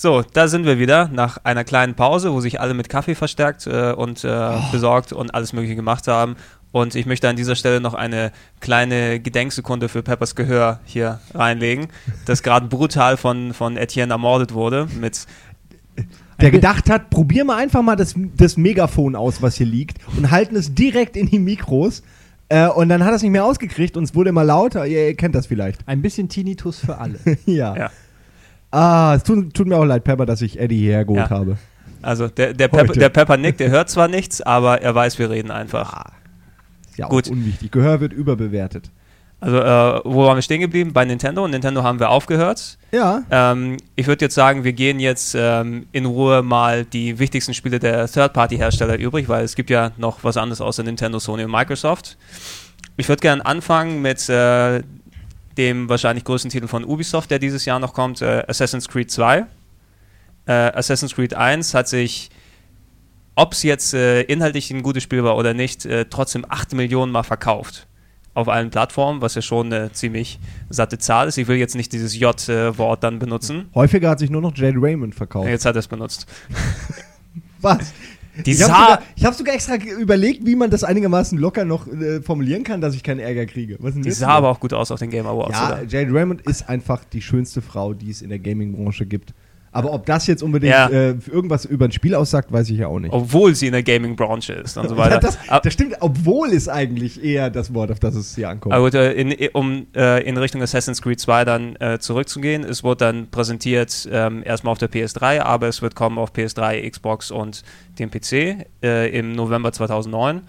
So, da sind wir wieder nach einer kleinen Pause, wo sich alle mit Kaffee verstärkt äh, und äh, besorgt und alles Mögliche gemacht haben. Und ich möchte an dieser Stelle noch eine kleine Gedenksekunde für Peppers Gehör hier reinlegen, das gerade brutal von, von Etienne ermordet wurde mit der gedacht hat, probier mal einfach mal das, das Megafon aus, was hier liegt, und halten es direkt in die Mikros. Äh, und dann hat er es nicht mehr ausgekriegt und es wurde immer lauter. Ihr, ihr kennt das vielleicht. Ein bisschen Tinnitus für alle. ja. ja. Ah, es tut, tut, mir auch leid, Pepper, dass ich Eddie hierher geholt ja. habe. Also der, der, Pepper, der Pepper Nick, der hört zwar nichts, aber er weiß, wir reden einfach. Ja Gut. auch unwichtig. Gehör wird überbewertet. Also, äh, wo waren wir stehen geblieben? Bei Nintendo. Nintendo haben wir aufgehört. Ja. Ähm, ich würde jetzt sagen, wir gehen jetzt ähm, in Ruhe mal die wichtigsten Spiele der Third-Party-Hersteller übrig, weil es gibt ja noch was anderes außer Nintendo, Sony und Microsoft. Ich würde gerne anfangen mit äh, dem wahrscheinlich größten Titel von Ubisoft, der dieses Jahr noch kommt, äh, Assassin's Creed 2. Äh, Assassin's Creed 1 hat sich, ob es jetzt äh, inhaltlich ein gutes Spiel war oder nicht, äh, trotzdem 8 Millionen Mal verkauft. Auf allen Plattformen, was ja schon eine ziemlich satte Zahl ist. Ich will jetzt nicht dieses J-Wort dann benutzen. Häufiger hat sich nur noch Jade Raymond verkauft. Jetzt hat er es benutzt. was? Die ich habe sogar, hab sogar, extra überlegt, wie man das einigermaßen locker noch äh, formulieren kann, dass ich keinen Ärger kriege. die sah aber auch gut aus auf den Game Awards. Ja, oder? Jade Raymond ist einfach die schönste Frau, die es in der Gaming-Branche gibt. Aber ob das jetzt unbedingt ja. äh, irgendwas über ein Spiel aussagt, weiß ich ja auch nicht. Obwohl sie in der Gaming-Branche ist und so weiter. das, das, stimmt, obwohl ist eigentlich eher das Wort, auf das es hier ankommt. Aber gut, äh, in, um äh, in Richtung Assassin's Creed 2 dann äh, zurückzugehen, es wurde dann präsentiert ähm, erstmal auf der PS3, aber es wird kommen auf PS3, Xbox und dem PC äh, im November 2009.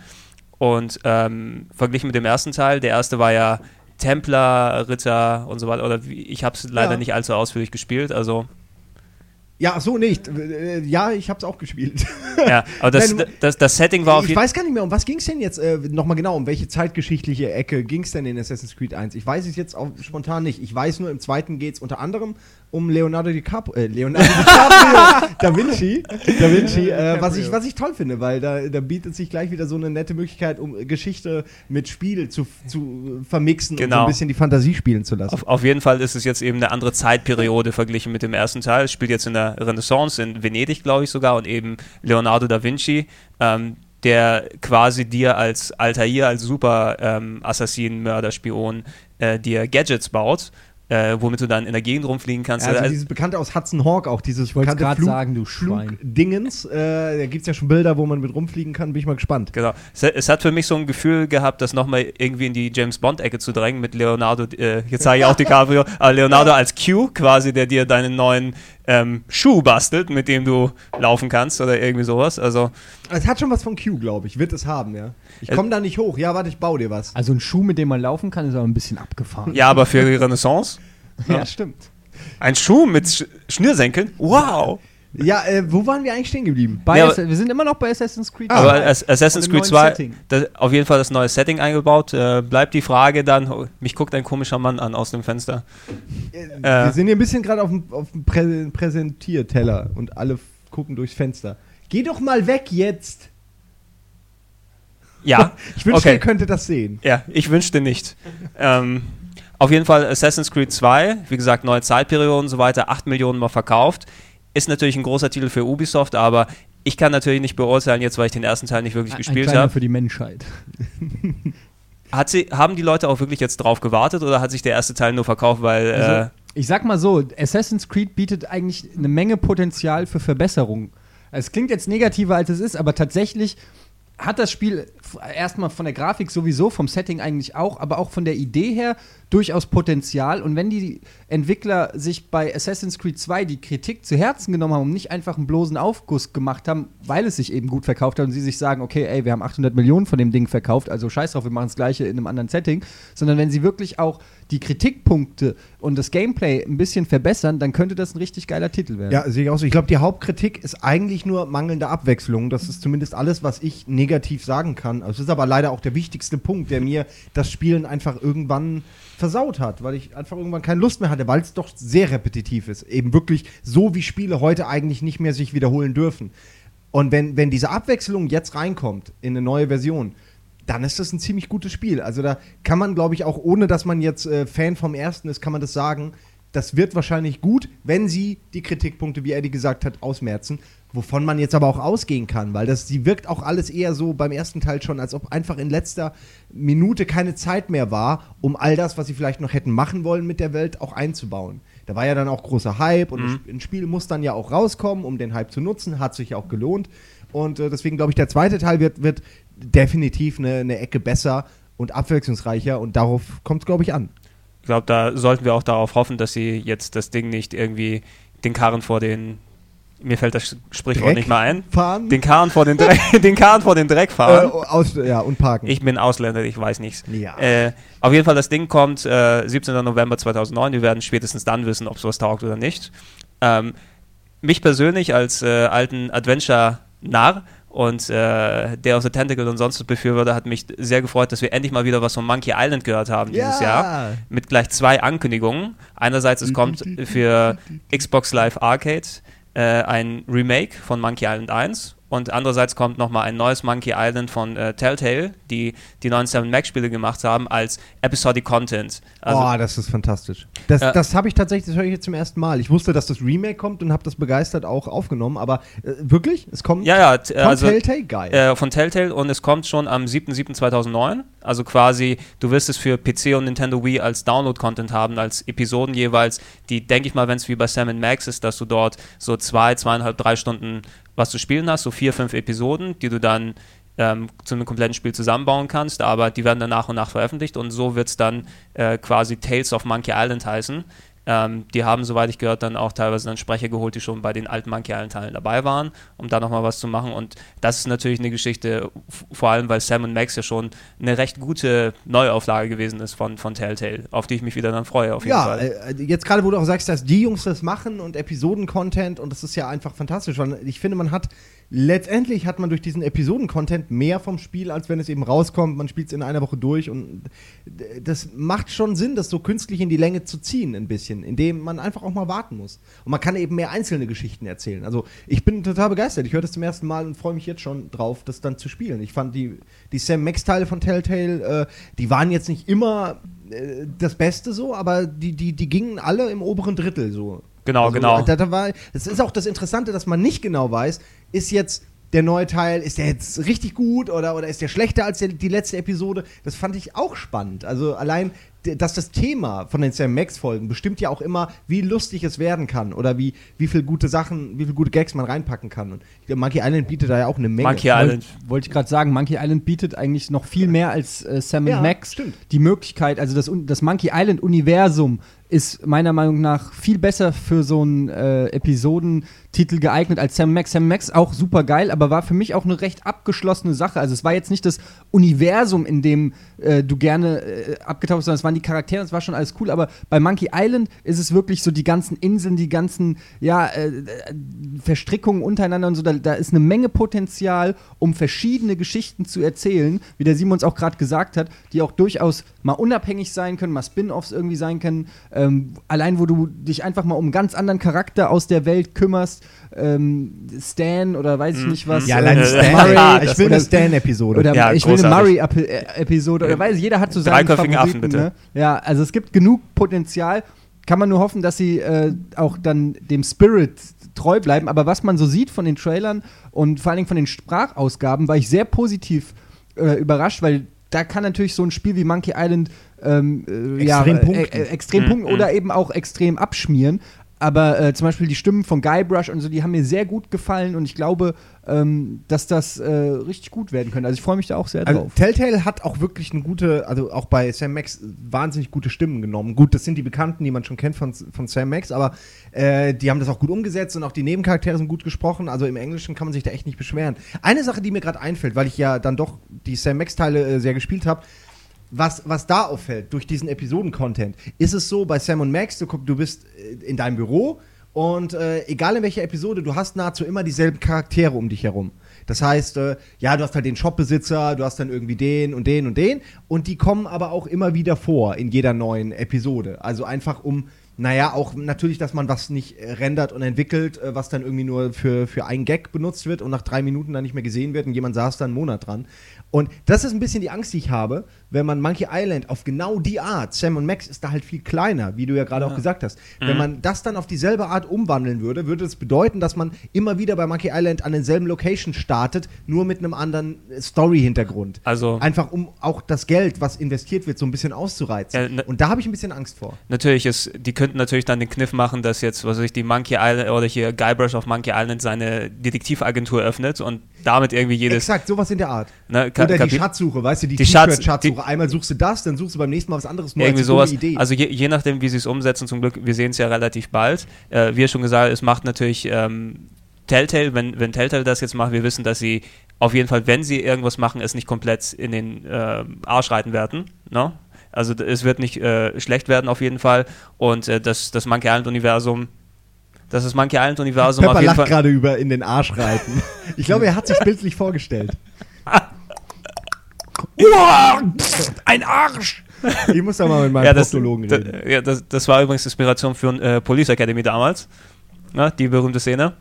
Und ähm, verglichen mit dem ersten Teil, der erste war ja Templar, Ritter und so weiter. Oder ich habe es leider ja. nicht allzu ausführlich gespielt, also ja, so nicht. Äh, ja, ich hab's auch gespielt. Ja, aber das, Nein, das, das, Setting war auf jeden Fall. Ich weiß gar nicht mehr, um was ging's denn jetzt äh, nochmal genau? Um welche zeitgeschichtliche Ecke ging's denn in Assassin's Creed 1? Ich weiß es jetzt auch spontan nicht. Ich weiß nur, im zweiten geht's unter anderem um Leonardo DiCaprio, äh, Leonardo DiCaprio, Da Vinci, Da Vinci äh, was, ich, was ich toll finde, weil da, da bietet sich gleich wieder so eine nette Möglichkeit, um Geschichte mit Spiel zu, zu vermixen genau. und so ein genau. bisschen die Fantasie spielen zu lassen. Auf, auf, jeden Fall ist es jetzt eben eine andere Zeitperiode verglichen mit dem ersten Teil. Es spielt jetzt in der Renaissance, in Venedig, glaube ich sogar, und eben Leonardo da Vinci. Ähm, der quasi dir als Altair, als Super ähm, Mörder, Spion, äh, dir Gadgets baut äh, womit du dann in der Gegend rumfliegen kannst. Ja, also, also dieses bekannte aus Hudson Hawk auch, dieses ich bekannte Flug, sagen, du Schwein. Dingens. Äh, da gibt es ja schon Bilder, wo man mit rumfliegen kann, bin ich mal gespannt. Genau. Es, es hat für mich so ein Gefühl gehabt, das nochmal irgendwie in die James Bond-Ecke zu drängen mit Leonardo, äh, jetzt sage ich auch DiCaprio, aber Leonardo als Q quasi, der dir deinen neuen ähm, Schuh bastelt, mit dem du laufen kannst oder irgendwie sowas. Also es hat schon was von Q, glaube ich. Wird es haben, ja. Ich komme da nicht hoch. Ja, warte, ich baue dir was. Also ein Schuh, mit dem man laufen kann, ist aber ein bisschen abgefahren. Ja, aber für die Renaissance? ja. ja, stimmt. Ein Schuh mit Sch Schnürsenkeln? Wow! Ja, äh, wo waren wir eigentlich stehen geblieben? Ja, wir sind immer noch bei Assassin's Creed 2. Aber Assassin's Creed 2, das, auf jeden Fall das neue Setting eingebaut. Äh, bleibt die Frage dann, oh, mich guckt ein komischer Mann an aus dem Fenster. Äh, wir äh, sind hier ein bisschen gerade auf dem, auf dem Prä Präsentierteller und alle gucken durchs Fenster. Geh doch mal weg jetzt! Ja. ich wünschte, okay. ihr könntet das sehen. Ja, ich wünschte nicht. ähm, auf jeden Fall Assassin's Creed 2, wie gesagt, neue Zeitperiode und so weiter, 8 Millionen Mal verkauft. Ist natürlich ein großer Titel für Ubisoft, aber ich kann natürlich nicht beurteilen, jetzt weil ich den ersten Teil nicht wirklich ein, gespielt habe. für die Menschheit. Hat sie, haben die Leute auch wirklich jetzt drauf gewartet oder hat sich der erste Teil nur verkauft, weil. Also, äh, ich sag mal so, Assassin's Creed bietet eigentlich eine Menge Potenzial für Verbesserungen. Es klingt jetzt negativer als es ist, aber tatsächlich hat das Spiel erstmal von der Grafik sowieso, vom Setting eigentlich auch, aber auch von der Idee her durchaus Potenzial. Und wenn die Entwickler sich bei Assassin's Creed 2 die Kritik zu Herzen genommen haben und nicht einfach einen bloßen Aufguss gemacht haben, weil es sich eben gut verkauft hat und sie sich sagen, okay, ey, wir haben 800 Millionen von dem Ding verkauft, also scheiß drauf, wir machen das Gleiche in einem anderen Setting, sondern wenn sie wirklich auch die Kritikpunkte und das Gameplay ein bisschen verbessern, dann könnte das ein richtig geiler Titel werden. Ja, sehe ich auch so. Ich glaube, die Hauptkritik ist eigentlich nur mangelnde Abwechslung. Das ist zumindest alles, was ich negativ sagen kann. Es ist aber leider auch der wichtigste Punkt, der mir das Spielen einfach irgendwann versaut hat, weil ich einfach irgendwann keine Lust mehr hatte, weil es doch sehr repetitiv ist. Eben wirklich so, wie Spiele heute eigentlich nicht mehr sich wiederholen dürfen. Und wenn, wenn diese Abwechslung jetzt reinkommt in eine neue Version, dann ist das ein ziemlich gutes Spiel. Also da kann man, glaube ich, auch ohne dass man jetzt äh, Fan vom ersten ist, kann man das sagen. Das wird wahrscheinlich gut, wenn sie die Kritikpunkte, wie Eddie gesagt hat, ausmerzen. Wovon man jetzt aber auch ausgehen kann, weil das, sie wirkt auch alles eher so beim ersten Teil schon, als ob einfach in letzter Minute keine Zeit mehr war, um all das, was sie vielleicht noch hätten machen wollen mit der Welt, auch einzubauen. Da war ja dann auch großer Hype und Mhm. ein Spiel muss dann ja auch rauskommen, um den Hype zu nutzen, hat sich ja auch gelohnt. Und äh, deswegen glaube ich, der zweite Teil wird, wird definitiv eine, eine Ecke besser und abwechslungsreicher und darauf kommt es, glaube ich, an. Ich glaube, da sollten wir auch darauf hoffen, dass sie jetzt das Ding nicht irgendwie den Karren vor den, mir fällt das Sprichwort Dreck nicht mal ein, Fahren? den Karren vor den Dreck, den Karren vor den Dreck äh, fahren. aus, ja, und parken. Ich bin Ausländer, ich weiß nichts. Ja. Äh, auf jeden Fall, das Ding kommt äh, 17. November 2009. Wir werden spätestens dann wissen, ob sowas taugt oder nicht. Ähm, mich persönlich als äh, alten Adventure-Narr und äh, der aus the Tentacle und sonst was Befürworter hat mich sehr gefreut, dass wir endlich mal wieder was von Monkey Island gehört haben dieses Ja. Jahr. Mit gleich zwei Ankündigungen. Einerseits, es kommt für Xbox Live Arcade äh, ein Remake von Monkey Island 1 und andererseits kommt nochmal ein neues Monkey Island von äh, Telltale, die die neuen 7 Max Spiele gemacht haben, als Episodic Content. Also, oh, das ist fantastisch. Das, Ja. das habe ich tatsächlich, das höre ich jetzt zum ersten Mal. Ich wusste, dass das Remake kommt und habe das begeistert auch aufgenommen, aber äh, wirklich? Es kommt ja, ja, t- von also Telltale? Geil. äh, von Telltale und es kommt schon am 7.7.2009. Also quasi, du wirst es für PC und Nintendo Wii als Download-Content haben, als Episoden jeweils, die, denke ich mal, wenn es wie bei Sam Max ist, dass du dort so zwei, zweieinhalb, drei Stunden was zu spielen hast, so vier, fünf Episoden, die du dann ähm, zu einem kompletten Spiel zusammenbauen kannst, aber die werden dann nach und nach veröffentlicht und so wird es dann äh, quasi Tales of Monkey Island heißen. Ähm, die haben, soweit ich gehört, dann auch teilweise dann Sprecher geholt, die schon bei den alten Monkey Island-Teilen dabei waren, um da nochmal was zu machen. Und das ist natürlich eine Geschichte, vor allem weil Sam Max ja schon eine recht gute Neuauflage gewesen ist von, von Telltale, auf die ich mich wieder dann freue, auf jeden ja, Fall. äh, jetzt gerade, wo du auch sagst, dass die Jungs das machen und Episoden-Content und das ist ja einfach fantastisch, weil ich finde, man hat letztendlich hat man durch diesen Episoden-Content mehr vom Spiel, als wenn es eben rauskommt. Man spielt es in einer Woche durch und das macht schon Sinn, das so künstlich in die Länge zu ziehen, ein bisschen, indem man einfach auch mal warten muss. Und man kann eben mehr einzelne Geschichten erzählen. Also ich bin total begeistert. Ich höre das zum ersten Mal und freue mich jetzt schon drauf, das dann zu spielen. Ich fand die, die Sam Max-Teile von Telltale, äh, die waren jetzt nicht immer äh, das Beste so, aber die, die, die gingen alle im oberen Drittel so. Genau, Also, genau. Da, da war, das ist auch das Interessante, dass man nicht genau weiß, ist jetzt der neue Teil, ist der jetzt richtig gut oder, oder ist der schlechter als der, die letzte Episode? Das fand ich auch spannend. Also allein, dass das Thema von den Sam Max-Folgen bestimmt ja auch immer, wie lustig es werden kann oder wie, wie viel gute Sachen, wie viel gute Gags man reinpacken kann. Und ich glaube, Monkey Island bietet da ja auch eine Menge. Monkey Island. Wollte ich gerade sagen, Monkey Island bietet eigentlich noch viel mehr als äh, Sam Ja, Max. stimmt. Die Möglichkeit, also das, das Monkey Island-Universum ist meiner Meinung nach viel besser für so einen äh, Episodentitel geeignet als Sam Max. Sam Max auch super geil, aber war für mich auch eine recht abgeschlossene Sache. Also es war jetzt nicht das Universum, in dem äh, du gerne äh, abgetaucht bist, sondern es waren die Charaktere, das war schon alles cool. Aber bei Monkey Island ist es wirklich so die ganzen Inseln, die ganzen, ja, äh, Verstrickungen untereinander und so, da, da ist eine Menge Potenzial, um verschiedene Geschichten zu erzählen, wie der Simon es auch gerade gesagt hat, die auch durchaus mal unabhängig sein können, mal Spin-offs irgendwie sein können. Ähm, allein, wo du dich einfach mal um einen ganz anderen Charakter aus der Welt kümmerst, ähm, Stan oder weiß ich nicht was. Ja, äh, allein Äh, Stan. Murray, ich will oder- eine Stan-Episode. oder Ja, ich will eine. Murray-Episode oder weiß jeder hat so seinen Dreiköpfigen Affen, Favoriten, bitte. Ne? Ja, also es gibt genug Potenzial. Kann man nur hoffen, dass sie äh, auch dann dem Spirit treu bleiben. Aber was man so sieht von den Trailern und vor allen Dingen von den Sprachausgaben, war ich sehr positiv äh, überrascht, weil da kann natürlich so ein Spiel wie Monkey Island ähm, äh, ja, Extrem äh, punkten. äh, extrem Mhm, punkten mhm. oder eben auch extrem abschmieren. Aber äh, zum Beispiel die Stimmen von Guybrush und so, die haben mir sehr gut gefallen und ich glaube, ähm, dass das äh, richtig gut werden könnte. Also ich freue mich da auch sehr Also drauf. Telltale hat auch wirklich eine gute, also auch bei Sam Max wahnsinnig gute Stimmen genommen. Gut, das sind die Bekannten, die man schon kennt von, von Sam Max, aber äh, die haben das auch gut umgesetzt und auch die Nebencharaktere sind gut gesprochen. Also im Englischen kann man sich da echt nicht beschweren. Eine Sache, die mir gerade einfällt, weil ich ja dann doch die Sam Max-Teile äh, sehr gespielt habe, was, was da auffällt durch diesen Episoden-Content, ist es so bei Sam und Max, du, du bist äh, in deinem Büro und äh, egal in welcher Episode, du hast nahezu immer dieselben Charaktere um dich herum. Das heißt, äh, ja, du hast halt den Shopbesitzer, du hast dann irgendwie den und den und den und die kommen aber auch immer wieder vor in jeder neuen Episode. Also einfach um naja, auch natürlich, dass man was nicht äh, rendert und entwickelt, äh, was dann irgendwie nur für, für einen Gag benutzt wird und nach drei Minuten dann nicht mehr gesehen wird und jemand saß da einen Monat dran. Und das ist ein bisschen die Angst, die ich habe, wenn man Monkey Island auf genau die Art, Sam und Max ist da halt viel kleiner, wie du ja gerade Ja. auch gesagt hast. Mhm. Wenn man das dann auf dieselbe Art umwandeln würde, würde es bedeuten, dass man immer wieder bei Monkey Island an denselben Location startet, nur mit einem anderen äh, Story-Hintergrund. Also Einfach um auch das Geld, was investiert wird, so ein bisschen auszureizen. Ja, und da habe ich ein bisschen Angst vor. natürlich ist, die könnten natürlich dann den Kniff machen, dass jetzt, was weiß ich, die Monkey Island oder hier Guybrush auf Monkey Island seine Detektivagentur öffnet und damit irgendwie jedes Exakt, sowas in der Art. ne, Ka- Oder die Schatzsuche, weißt du, die, Die Schatz- T-Shirt-Schatzsuche. Einmal suchst du das, dann suchst du beim nächsten Mal was anderes. Nur irgendwie sowas. Idee. Also je, je nachdem, wie sie es umsetzen, zum Glück, wir sehen es ja relativ bald. Äh, wie schon gesagt, es macht natürlich ähm, Telltale, wenn, wenn Telltale das jetzt macht, wir wissen, dass sie auf jeden Fall, wenn sie irgendwas machen, es nicht komplett in den äh, Arsch reiten werden. Ne? Also es wird nicht äh, schlecht werden auf jeden Fall. Und äh, das, das Monkey Island-Universum, das ist Monkey Island-Universum auf jeden lacht Fall. gerade über in den Arsch reiten. Ich glaube, er hat sich bildlich vorgestellt. Ein Arsch! Ich muss da mal mit meinem Ja, das, Proktologen da, reden. ja das, das war übrigens Inspiration für äh, Police Academy damals. Ne? Die berühmte Szene.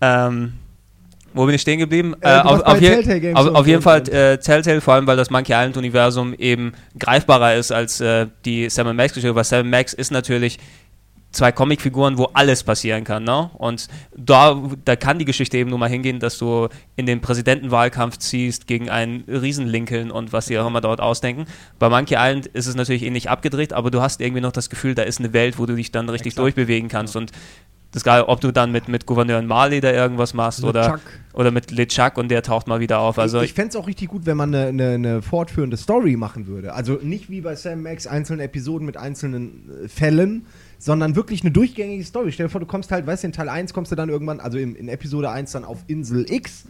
Ähm, wo bin ich stehen geblieben? Äh, du auf, auf, je- auf, auf jeden Fall äh, Telltale, vor allem weil das Monkey Island-Universum eben greifbarer ist als äh, die Sam Max-Geschichte, weil Sam Max ist natürlich zwei Comicfiguren, wo alles passieren kann. Ne? Und da, da kann die Geschichte eben nur mal hingehen, dass du in den Präsidentenwahlkampf ziehst gegen einen Riesenlincoln und was sie auch immer dort ausdenken. Bei Monkey Island ist es natürlich ähnlich abgedreht, aber du hast irgendwie noch das Gefühl, da ist eine Welt, wo du dich dann richtig Exakt. durchbewegen kannst. Und das ist geil, ob du dann mit, mit Gouverneur Marley da irgendwas machst oder, LeChuck. oder mit LeChuck und der taucht mal wieder auf. Also ich ich fände es auch richtig gut, wenn man eine, eine, eine fortführende Story machen würde. Also nicht wie bei Sam Max einzelne Episoden mit einzelnen äh, Fällen, sondern wirklich eine durchgängige Story. Stell dir vor, du kommst halt, weißt du, in Teil 1 kommst du dann irgendwann, also in, in Episode 1 dann auf Insel X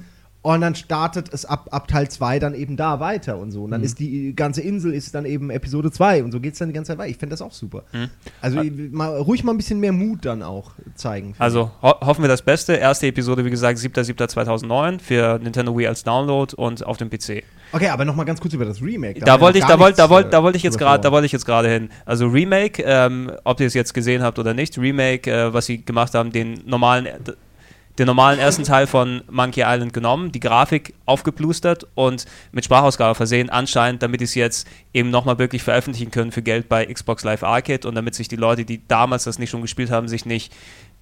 und dann startet es ab, ab Teil 2 dann eben da weiter und so. Und dann Mhm. ist die ganze Insel ist dann eben Episode 2 und so geht es dann die ganze Zeit weiter. Ich finde das auch super. Mhm. Also mal, ruhig mal ein bisschen mehr Mut dann auch zeigen. Also ho hoffen wir das Beste. Erste Episode, wie gesagt, 7.7.2009 für Nintendo Wii als Download und auf dem PC. Okay, aber noch mal ganz kurz über das Remake. Da, wir wollte ich, da wollte, da wollte, da äh, wollte ich jetzt gerade, da wollte ich jetzt gerade hin. Also Remake, ähm, ob ihr es jetzt gesehen habt oder nicht, Remake, äh, was sie gemacht haben, den normalen, den normalen ersten Teil von Monkey Island genommen, die Grafik aufgeplustert und mit Sprachausgabe versehen, anscheinend, damit sie es jetzt eben nochmal wirklich veröffentlichen können für Geld bei Xbox Live Arcade und damit sich die Leute, die damals das nicht schon gespielt haben, sich nicht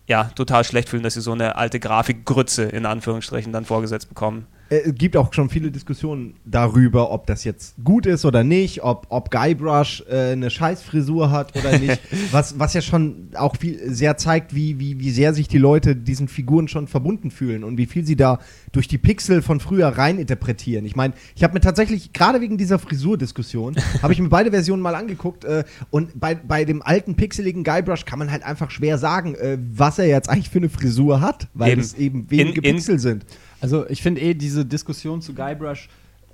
ja, total schlecht fühlen, dass sie so eine alte Grafikgrütze in Anführungsstrichen dann vorgesetzt bekommen. Äh, Es gibt auch schon viele Diskussionen darüber, ob das jetzt gut ist oder nicht, ob, ob Guybrush äh, eine Scheißfrisur hat oder nicht, was, was ja schon auch viel, sehr zeigt, wie, wie, wie sehr sich die Leute diesen Figuren schon verbunden fühlen und wie viel sie da durch die Pixel von früher reininterpretieren. Ich meine, ich habe mir tatsächlich, gerade wegen dieser Frisurdiskussion, habe ich mir beide Versionen mal angeguckt äh, und bei, bei dem alten pixeligen Guybrush kann man halt einfach schwer sagen, äh, was er jetzt eigentlich für eine Frisur hat, weil Eben. es eben wenige In- in- Pixel sind. Also ich finde eh diese Diskussion zu Guybrush,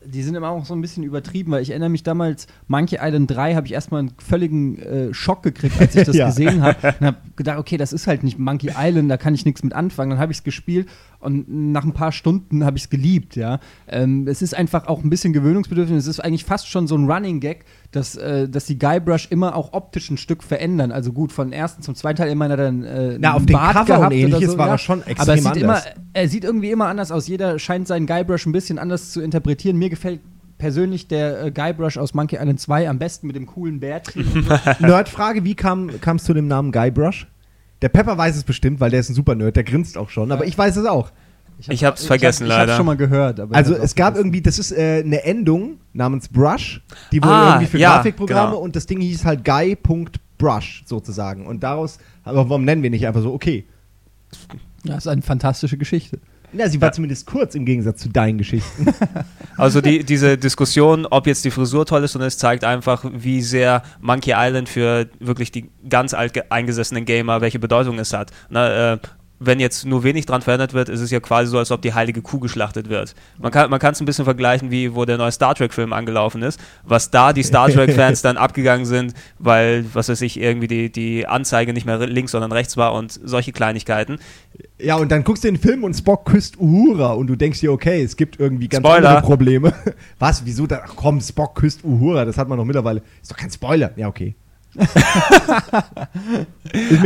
die sind immer auch so ein bisschen übertrieben, weil ich erinnere mich damals, Monkey Island 3 habe ich erstmal einen völligen äh, Schock gekriegt, als ich das Ja. gesehen habe. Und habe gedacht, okay, das ist halt nicht Monkey Island, da kann ich nichts mit anfangen. Dann habe ich es gespielt und nach ein paar Stunden habe ich es geliebt, ja. Ähm, es ist einfach auch ein bisschen gewöhnungsbedürftig. Es ist eigentlich fast schon so ein Running Gag, dass, äh, dass die Guybrush immer auch optisch ein Stück verändern. Also gut, von ersten zum zweiten Teil immer hat er dann äh, Na, auf den Bart Cover und gehabt oder ähnliches so, war ja. er schon Aber extrem es sieht immer, anders. er sieht irgendwie immer anders aus. Jeder scheint seinen Guybrush ein bisschen anders zu interpretieren. Mir gefällt persönlich der äh, Guybrush aus Monkey Island 2 am besten mit dem coolen Bärtchen. und. Nerdfrage, wie kam es zu dem Namen Guybrush? Der Pepper weiß es bestimmt, weil der ist ein super Nerd, der grinst auch schon, aber ich weiß es auch. Ich hab's vergessen, ich hab, leider. Ich hab's schon mal gehört. Aber Also ich es gab vergessen. irgendwie, das ist äh, eine Endung namens Brush, die wohl Ah, irgendwie für ja, Grafikprogramme genau. und das Ding hieß halt Guy.brush sozusagen. Und daraus, aber warum nennen wir nicht einfach so, okay. Das ist eine fantastische Geschichte. Na, sie war Ja. zumindest kurz im Gegensatz zu deinen Geschichten. Also die, diese Diskussion, ob jetzt die Frisur toll ist, und es zeigt einfach, wie sehr Monkey Island für wirklich die ganz alt ge- eingesessenen Gamer, welche Bedeutung es hat. Na, äh, wenn jetzt nur wenig dran verändert wird, ist es ja quasi so, als ob die heilige Kuh geschlachtet wird. Man kann man es ein bisschen vergleichen, wie wo der neue Star Trek-Film angelaufen ist, was da die Star Trek-Fans dann abgegangen sind, weil, was weiß ich, irgendwie die, die Anzeige nicht mehr links, sondern rechts war und solche Kleinigkeiten. Ja, und dann guckst du den Film und Spock küsst Uhura und du denkst dir, okay, es gibt irgendwie ganz Spoiler. andere Probleme. Was? Wieso? Da, ach komm, Spock küsst Uhura, das hat man doch mittlerweile. Ist doch kein Spoiler. Ja, okay.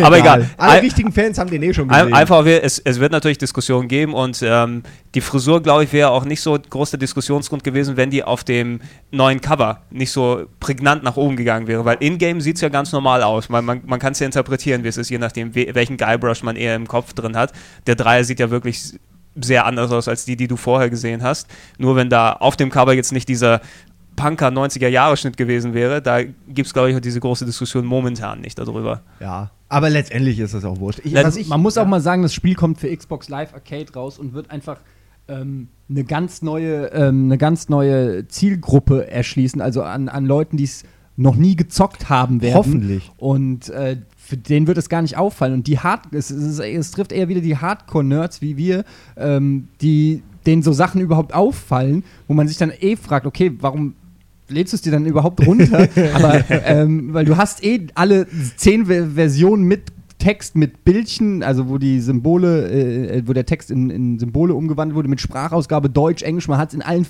Aber egal. Alle Ein- richtigen Fans haben den eh schon gesehen. Einfach, es, es wird natürlich Diskussionen geben und ähm, die Frisur, glaube ich, wäre auch nicht so groß der Diskussionsgrund gewesen, wenn die auf dem neuen Cover nicht so prägnant nach oben gegangen wäre, weil in-game sieht es ja ganz normal aus. Man, man, man kann es ja interpretieren, wie es ist, je nachdem, we welchen Guybrush man eher im Kopf drin hat. Der Dreier sieht ja wirklich sehr anders aus als die, die du vorher gesehen hast. Nur wenn da auf dem Cover jetzt nicht dieser Punker 90er Jahre Schnitt gewesen wäre, da gibt es, glaube ich, diese große Diskussion momentan nicht darüber. ja, aber letztendlich ist das auch wurscht. Ich, Let- was ich, Man muss auch ja. mal sagen, das Spiel kommt für Xbox Live Arcade raus und wird einfach ähm, eine ganz neue, ähm, eine ganz neue Zielgruppe erschließen, also an, an Leuten, die es noch nie gezockt haben werden. Hoffentlich. Und äh, für den wird es gar nicht auffallen. Und die Hard es, es, es trifft eher wieder die Hardcore-Nerds wie wir, ähm, die denen so Sachen überhaupt auffallen, wo man sich dann eh fragt, okay, warum lädst du es dir dann überhaupt runter? Aber ähm, weil du hast eh alle zehn Ver Versionen mit Text, mit Bildchen, also wo die Symbole, äh, wo der Text in, in Symbole umgewandelt wurde, mit Sprachausgabe Deutsch, Englisch, man hat es in allen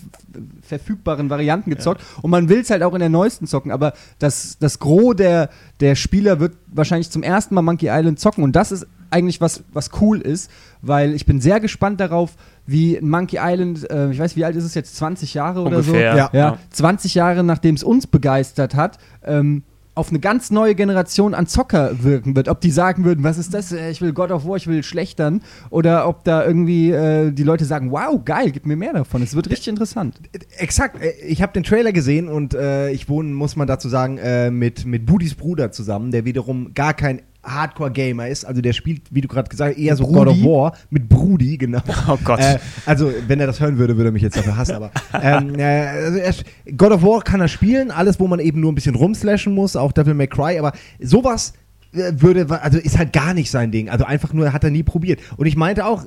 verfügbaren Varianten gezockt. Und man will es halt auch in der neuesten zocken, aber das, das Gros der, der Spieler wird wahrscheinlich zum ersten Mal Monkey Island zocken. Und das ist eigentlich was, was cool ist, weil ich bin sehr gespannt darauf, wie Monkey Island, äh, ich weiß, wie alt ist es jetzt, 20 Jahre oder so? Ungefähr, Ja. ja, 20 Jahre nachdem es uns begeistert hat, ähm, auf eine ganz neue Generation an Zocker wirken wird. Ob die sagen würden, was ist das? Äh, Ich will God of War, ich will schlechtern. Oder ob da irgendwie äh, die Leute sagen, wow, geil, gib mir mehr davon. Es wird richtig interessant. Exakt, äh, ich habe den Trailer gesehen und äh, ich wohne, muss man dazu sagen, äh, mit, mit Budis Bruder zusammen, der wiederum gar kein Hardcore-Gamer ist. Also der spielt, wie du gerade gesagt hast, eher so God of Brudi? War mit Brudi, genau. Oh Gott. Äh, also, wenn er das hören würde, würde er mich jetzt dafür hassen. Aber ähm, äh, also er, God of War kann er spielen, alles, wo man eben nur ein bisschen rumslashen muss, auch Devil May Cry, aber sowas äh, würde, also ist halt gar nicht sein Ding. Also einfach nur hat er nie probiert. Und ich meinte auch,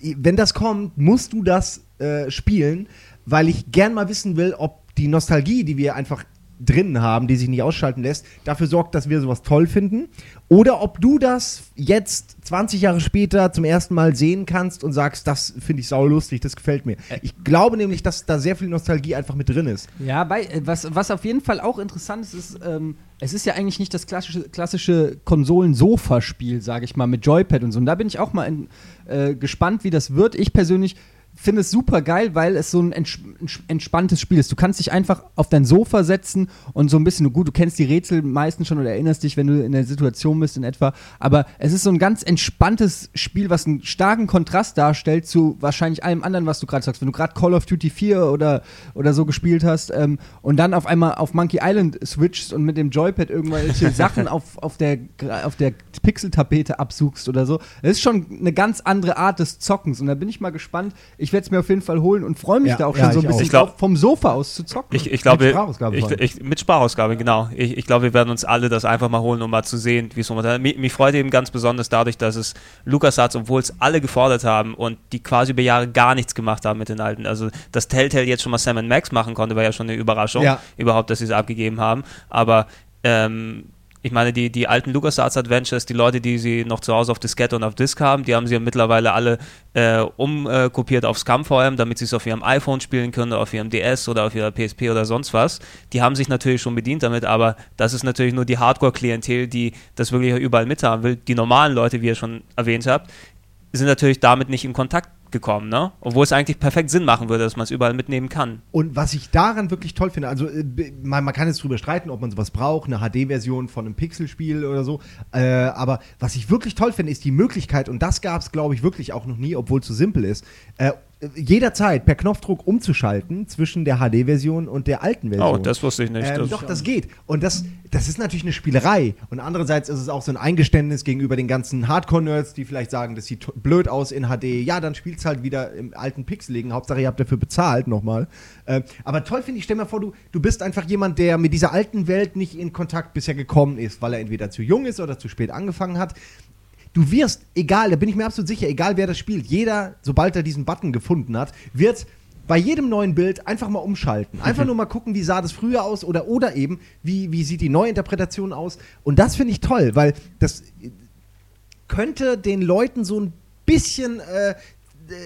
wenn das kommt, musst du das äh, spielen, weil ich gern mal wissen will, ob die Nostalgie, die wir einfach drin haben, die sich nicht ausschalten lässt, dafür sorgt, dass wir sowas toll finden. Oder ob du das jetzt 20 Jahre später zum ersten Mal sehen kannst und sagst, das finde ich saulustig, das gefällt mir. Ich glaube nämlich, dass da sehr viel Nostalgie einfach mit drin ist. Ja, bei, äh, was, was auf jeden Fall auch interessant ist, ist, ähm, es ist ja eigentlich nicht das klassische, klassische Konsolen-Sofa-Spiel, sage ich mal, mit Joypad und so. Und da bin ich auch mal in, äh, gespannt, wie das wird. Ich persönlich finde es super geil, weil es so ein entspanntes Spiel ist. Du kannst dich einfach auf dein Sofa setzen und so ein bisschen, gut, du kennst die Rätsel meistens schon oder erinnerst dich, wenn du in der Situation bist in etwa, aber es ist so ein ganz entspanntes Spiel, was einen starken Kontrast darstellt zu wahrscheinlich allem anderen, was du gerade sagst. Wenn du gerade Call of Duty 4 oder, oder so gespielt hast ähm, und dann auf einmal auf Monkey Island switchst und mit dem Joypad irgendwelche Sachen auf, auf der, auf der Pixeltapete absuchst oder so, das ist schon eine ganz andere Art des Zockens und da bin ich mal gespannt. Ich werde es mir auf jeden Fall holen und freue mich Ja, da auch schon so ein ich bisschen Ich glaub- drauf, vom Sofa aus zu zocken. Ich, ich glaube, Mit Sprachausgabe ich, ich, mit Sprachausgabe, genau. Ich, ich glaube, wir werden uns alle das einfach mal holen, um mal zu sehen, wie es momentan mich, mich freut eben ganz besonders dadurch, dass es LucasArts, obwohl es alle gefordert haben und die quasi über Jahre gar nichts gemacht haben mit den alten. Also, dass Telltale jetzt schon mal Sam Max machen konnte, war ja schon eine Überraschung, Ja. überhaupt, dass sie es abgegeben haben. Aber ähm, ich meine, die, die alten LucasArts Adventures, die Leute, die sie noch zu Hause auf Diskette und auf Disk haben, die haben sie ja mittlerweile alle äh, umkopiert auf ScumVM, damit sie es auf ihrem iPhone spielen können, auf ihrem DS oder auf ihrer PSP oder sonst was. Die haben sich natürlich schon bedient damit, aber das ist natürlich nur die Hardcore-Klientel, die das wirklich überall mithaben will. Die normalen Leute, wie ihr schon erwähnt habt, sind natürlich damit nicht in Kontakt gekommen, ne? Obwohl es eigentlich perfekt Sinn machen würde, dass man es überall mitnehmen kann. Und was ich daran wirklich toll finde, also äh, man, man kann jetzt drüber streiten, ob man sowas braucht, eine HD-Version von einem Pixelspiel oder so. Äh, aber was ich wirklich toll finde, ist die Möglichkeit, und das gab es, glaube ich, wirklich auch noch nie, obwohl es so simpel ist, äh, jederzeit per Knopfdruck umzuschalten zwischen der HD-Version und der alten Version. Oh, das wusste ich nicht. Ähm, Das- doch, das geht. Und das, das ist natürlich eine Spielerei. Und andererseits ist es auch so ein Eingeständnis gegenüber den ganzen Hardcore-Nerds, die vielleicht sagen, das sieht blöd aus in HD. Ja, dann spielt's halt wieder im alten Pixeligen. Hauptsache, ihr habt dafür bezahlt nochmal. Ähm, aber toll finde ich, stell mir vor, du, du bist einfach jemand, der mit dieser alten Welt nicht in Kontakt bisher gekommen ist, weil er entweder zu jung ist oder zu spät angefangen hat du wirst, egal, da bin ich mir absolut sicher, egal wer das spielt, jeder, sobald er diesen Button gefunden hat, wird bei jedem neuen Bild einfach mal umschalten. Einfach nur mal gucken, wie sah das früher aus oder, oder eben, wie, wie sieht die Neuinterpretation aus. Und das finde ich toll, weil das könnte den Leuten so ein bisschen äh,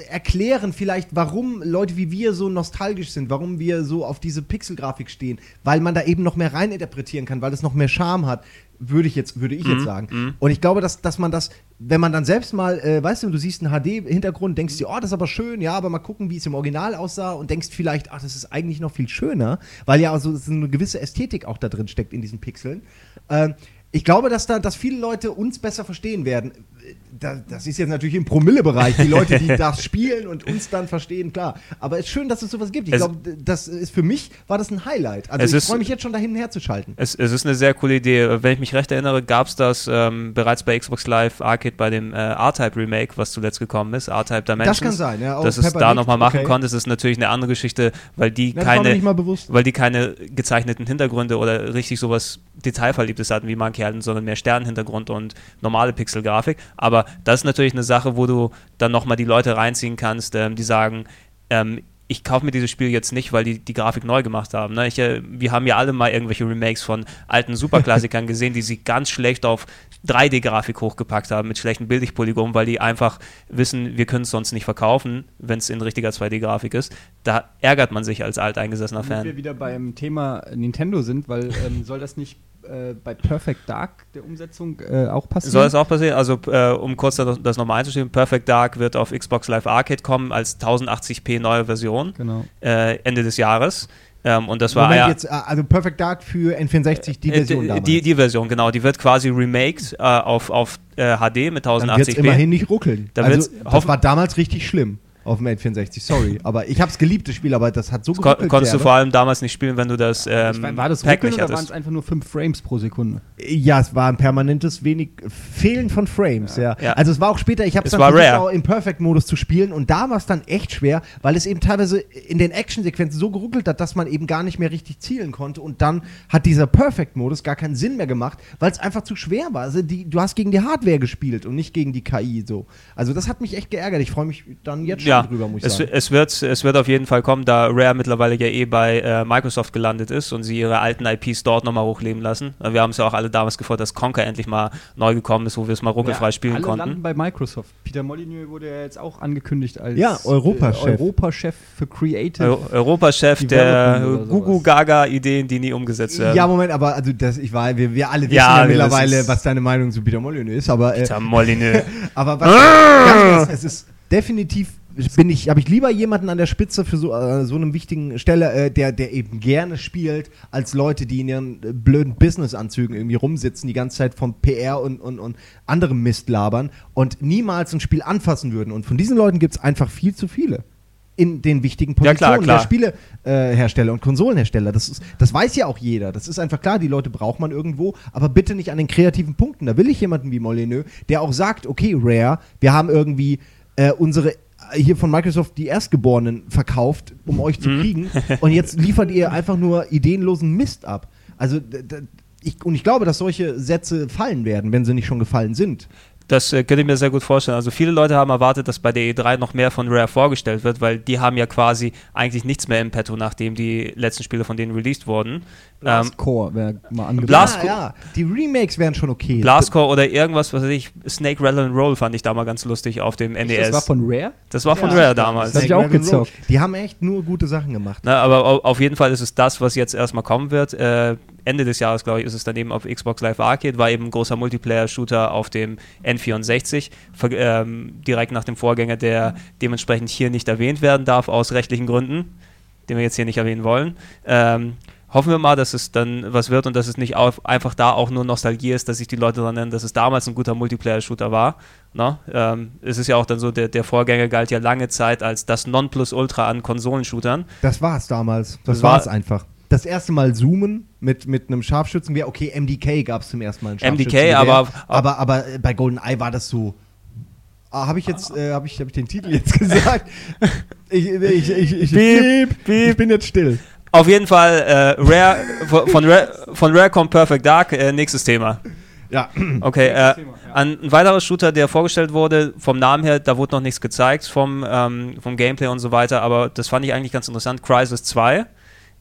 erklären vielleicht, warum Leute wie wir so nostalgisch sind, warum wir so auf diese Pixelgrafik stehen, weil man da eben noch mehr reininterpretieren kann, weil es noch mehr Charme hat, würde ich jetzt, würde ich Mhm, jetzt sagen. Und ich glaube, dass, dass man das, wenn man dann selbst mal, äh, weißt du, du siehst einen HD-Hintergrund, denkst dir, oh, das ist aber schön, ja, aber mal gucken, wie es im Original aussah und denkst vielleicht, ach, das ist eigentlich noch viel schöner, weil ja also so eine gewisse Ästhetik auch da drin steckt in diesen Pixeln. Ähm, ich glaube, dass da, dass viele Leute uns besser verstehen werden. Da, das ist jetzt natürlich im Promille-Bereich, die Leute, die das spielen und uns dann verstehen, klar. Aber es ist schön, dass es sowas gibt. Ich glaube, das ist für mich war das ein Highlight. Also ich freue mich jetzt schon dahin herzuschalten. Es, es ist eine sehr coole Idee. Wenn ich mich recht erinnere, gab es das ähm, bereits bei Xbox Live Arcade bei dem äh, R-Type Remake, was zuletzt gekommen ist, R-Type Dimensions. Das kann sein, ja. Dass es da nochmal machen okay. konntest, ist natürlich eine andere Geschichte, weil die Das keine, nicht mal bewusst. weil die keine gezeichneten Hintergründe oder richtig sowas Detailverliebtes hatten wie manche hatten, sondern mehr Sternenhintergrund und normale Pixelgrafik. Aber das ist natürlich eine Sache, wo du dann nochmal die Leute reinziehen kannst, ähm, die sagen, ähm, ich kaufe mir dieses Spiel jetzt nicht, weil die die Grafik neu gemacht haben. Ne? Ich, äh, wir haben ja alle mal irgendwelche Remakes von alten Superklassikern gesehen, die sie ganz schlecht auf 3D-Grafik hochgepackt haben mit schlechten Bildlichtpolygonen, weil die einfach wissen, wir können es sonst nicht verkaufen, wenn es in richtiger 2D-Grafik ist. Da ärgert man sich als alteingesessener Damit wir Fan. wieder beim Thema Nintendo sind, weil ähm, soll das nicht äh, bei Perfect Dark der Umsetzung äh, auch passieren? Soll das auch passieren? Also, äh, um kurz das, das nochmal einzuschieben, Perfect Dark wird auf Xbox Live Arcade kommen als 1080p neue Version Genau. äh, Ende des Jahres. Ähm, und das war Moment, ja, jetzt, äh, also Perfect Dark für N64, die Äh, Version die, damals. die, die Version, genau. Die wird quasi remaked auf, auf HD mit Dann wird es 1080p. immerhin nicht ruckeln. Da also, das war damals richtig schlimm auf dem N64, sorry. aber ich habe es geliebt, das Spiel, aber das hat so Kon geruckelt. konntest du derbe. vor allem damals nicht spielen, wenn du das ähm, Ich weiß, war das Pack nicht oder waren es einfach nur 5 Frames pro Sekunde? Ja, es war ein permanentes wenig Fehlen von Frames, ja. Ja. Also es war auch später, ich habe es dann war versucht, rare. auch im Perfect-Modus zu spielen und da war es dann echt schwer, weil es eben teilweise in den Actionsequenzen so geruckelt hat, dass man eben gar nicht mehr richtig zielen konnte und dann hat dieser Perfect-Modus gar keinen Sinn mehr gemacht, weil es einfach zu schwer war. Also die, du hast gegen die Hardware gespielt und nicht gegen die KI so. Also das hat mich echt geärgert. Ich freue mich dann jetzt schon Ja, drüber, muss ich es, sagen. es, wird, es wird auf jeden Fall kommen, da Rare mittlerweile ja eh bei äh, Microsoft gelandet ist und sie ihre alten IPs dort nochmal hochleben lassen. Äh, Wir haben es ja auch alle damals gefreut, dass Conker endlich mal neu gekommen ist, wo wir es mal ruckelfrei spielen alle konnten. landen bei Microsoft. Peter Molyneux wurde ja jetzt auch angekündigt als Ja, Europachef. äh, Europachef für Creative. Eu Europachef der. Gugu Gaga Ideen, die nie umgesetzt werden. Ja, Moment, aber also das, ich war, wir, wir alle wissen Ja, ja, mittlerweile, was deine Meinung zu Peter Molyneux ist, aber äh, Peter Molyneux. Aber was, ganz es ist definitiv bin ich, habe ich lieber jemanden an der Spitze für so, äh, so einem wichtigen Stelle, äh, der, der eben gerne spielt, als Leute, die in ihren äh, blöden Businessanzügen irgendwie rumsitzen, die ganze Zeit vom PR und, und, und anderem Mist labern und niemals ein Spiel anfassen würden. Und von diesen Leuten gibt es einfach viel zu viele. In den wichtigen Ja, Positionen klar, klar. der Spielehersteller und Konsolenhersteller. Das, ist, das weiß ja auch jeder. Das ist einfach klar, die Leute braucht man irgendwo, aber bitte nicht an den kreativen Punkten. Da will ich jemanden wie Molyneux, der auch sagt, okay, Rare, wir haben irgendwie äh, unsere äh, hier von Microsoft die Erstgeborenen verkauft, um euch zu Mhm. kriegen. Und jetzt liefert ihr einfach nur ideenlosen Mist ab. Also ich, und ich glaube, dass solche Sätze fallen werden, wenn sie nicht schon gefallen sind. Das äh, könnte ich mir sehr gut vorstellen. Also viele Leute haben erwartet, dass bei der E3 noch mehr von Rare vorgestellt wird, weil die haben ja quasi eigentlich nichts mehr im Petto, nachdem die letzten Spiele von denen released wurden. Blast ähm, Core wäre mal angeboten. Blast ja, die Remakes wären schon okay. Blast Core oder irgendwas, was weiß ich, Snake Rattle and Roll fand ich da mal ganz lustig auf dem NES. Das war von Rare? Das war ja, von Rare damals. Das hab ich auch gezockt. Die haben echt nur gute Sachen gemacht. Na, aber auf jeden Fall ist es das, was jetzt erstmal kommen wird. Äh, Ende des Jahres, glaube ich, ist es dann eben auf Xbox Live Arcade, war eben ein großer Multiplayer-Shooter auf dem N 64, ähm, direkt nach dem Vorgänger, der dementsprechend hier nicht erwähnt werden darf, aus rechtlichen Gründen, den wir jetzt hier nicht erwähnen wollen. Ähm, hoffen wir mal, dass es dann was wird und dass es nicht auf, einfach da auch nur Nostalgie ist, dass sich die Leute daran nennen, dass es damals ein guter Multiplayer-Shooter war. Na, ähm, es ist ja auch dann so, der, der, Vorgänger galt ja lange Zeit als das Nonplusultra an Konsolenshootern. Das war es damals. Das, das war es einfach. Das erste Mal zoomen mit, mit einem Scharfschützengewehr. Okay, MDK gab es zum ersten Mal ein MDK, Scharfschützengewehr. aber- aber, aber äh, bei GoldenEye war das so. Ah, habe ich jetzt, äh, habe ich, hab ich den Titel jetzt gesagt? ich, ich, ich, ich, Piep, piep. ich bin jetzt still. Auf jeden Fall, äh, Rare, von, Rare, von Rare kommt Perfect Dark, äh, nächstes Thema. Ja. Okay, äh, ein, ein weiterer Shooter, der vorgestellt wurde, vom Namen her, da wurde noch nichts gezeigt, vom, ähm, vom Gameplay und so weiter, aber das fand ich eigentlich ganz interessant. Crysis 2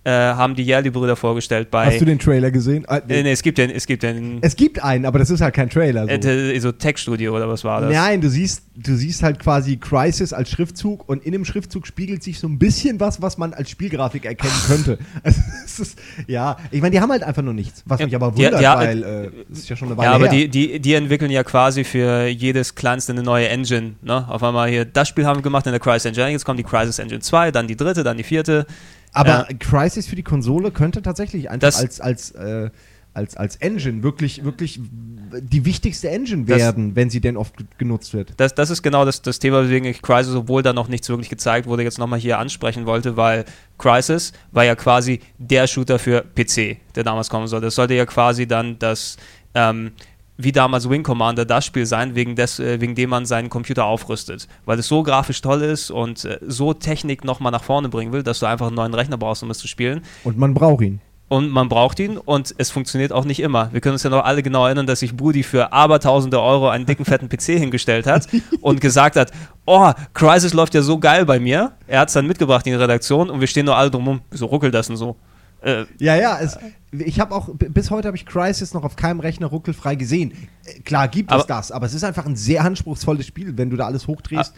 äh, haben die Yerli-Brüder vorgestellt bei. Hast du den Trailer gesehen? Ah, Äh, nee, es gibt den, es gibt den Es gibt einen, aber das ist halt kein Trailer. So. äh, so Tech-Studio oder was war das? Nein, du siehst, du siehst halt quasi Crisis als Schriftzug und in dem Schriftzug spiegelt sich so ein bisschen was, was man als Spielgrafik erkennen könnte. Also, es ist, ja, ich meine, die haben halt einfach nur nichts, was Ja, mich aber wundert, die- weil äh, es ist ja schon eine Weile Ja, aber her. die, die, die entwickeln ja quasi für jedes kleinste eine neue Engine. Ne? Auf einmal hier, das Spiel haben wir gemacht in der Crysis Engine, jetzt kommt die Crysis Engine 2, dann die dritte, dann die vierte. Aber äh, Crisis für die Konsole könnte tatsächlich einfach Das- als, als, äh, als, als Engine wirklich, wirklich die wichtigste Engine Das- werden, wenn sie denn oft genutzt wird. Das, das ist genau das, das Thema, weswegen ich Crysis, obwohl da noch nichts wirklich gezeigt wurde, jetzt nochmal hier ansprechen wollte, weil Crysis war ja quasi der Shooter für PC, der damals kommen sollte. Das sollte ja quasi dann das, ähm, wie damals Wing Commander, das Spiel sein, wegen, des, äh, wegen dem man seinen Computer aufrüstet. Weil es so grafisch toll ist und äh, so Technik nochmal nach vorne bringen will, dass du einfach einen neuen Rechner brauchst, um es zu spielen. Und man braucht ihn. Und man braucht ihn und es funktioniert auch nicht immer. Wir können uns ja noch alle genau erinnern, dass sich Brudi für abertausende Euro einen dicken, fetten PC hingestellt hat und gesagt hat, oh, Crysis läuft ja so geil bei mir. Er hat es dann mitgebracht in die Redaktion und wir stehen nur alle drumherum, so ruckelt das und so. Äh, Ja, ja, es, ich habe auch, bis heute habe ich Crisis noch auf keinem Rechner ruckelfrei gesehen. Äh, Klar gibt Aber- es das, aber es ist einfach ein sehr anspruchsvolles Spiel. Wenn du da alles hochdrehst,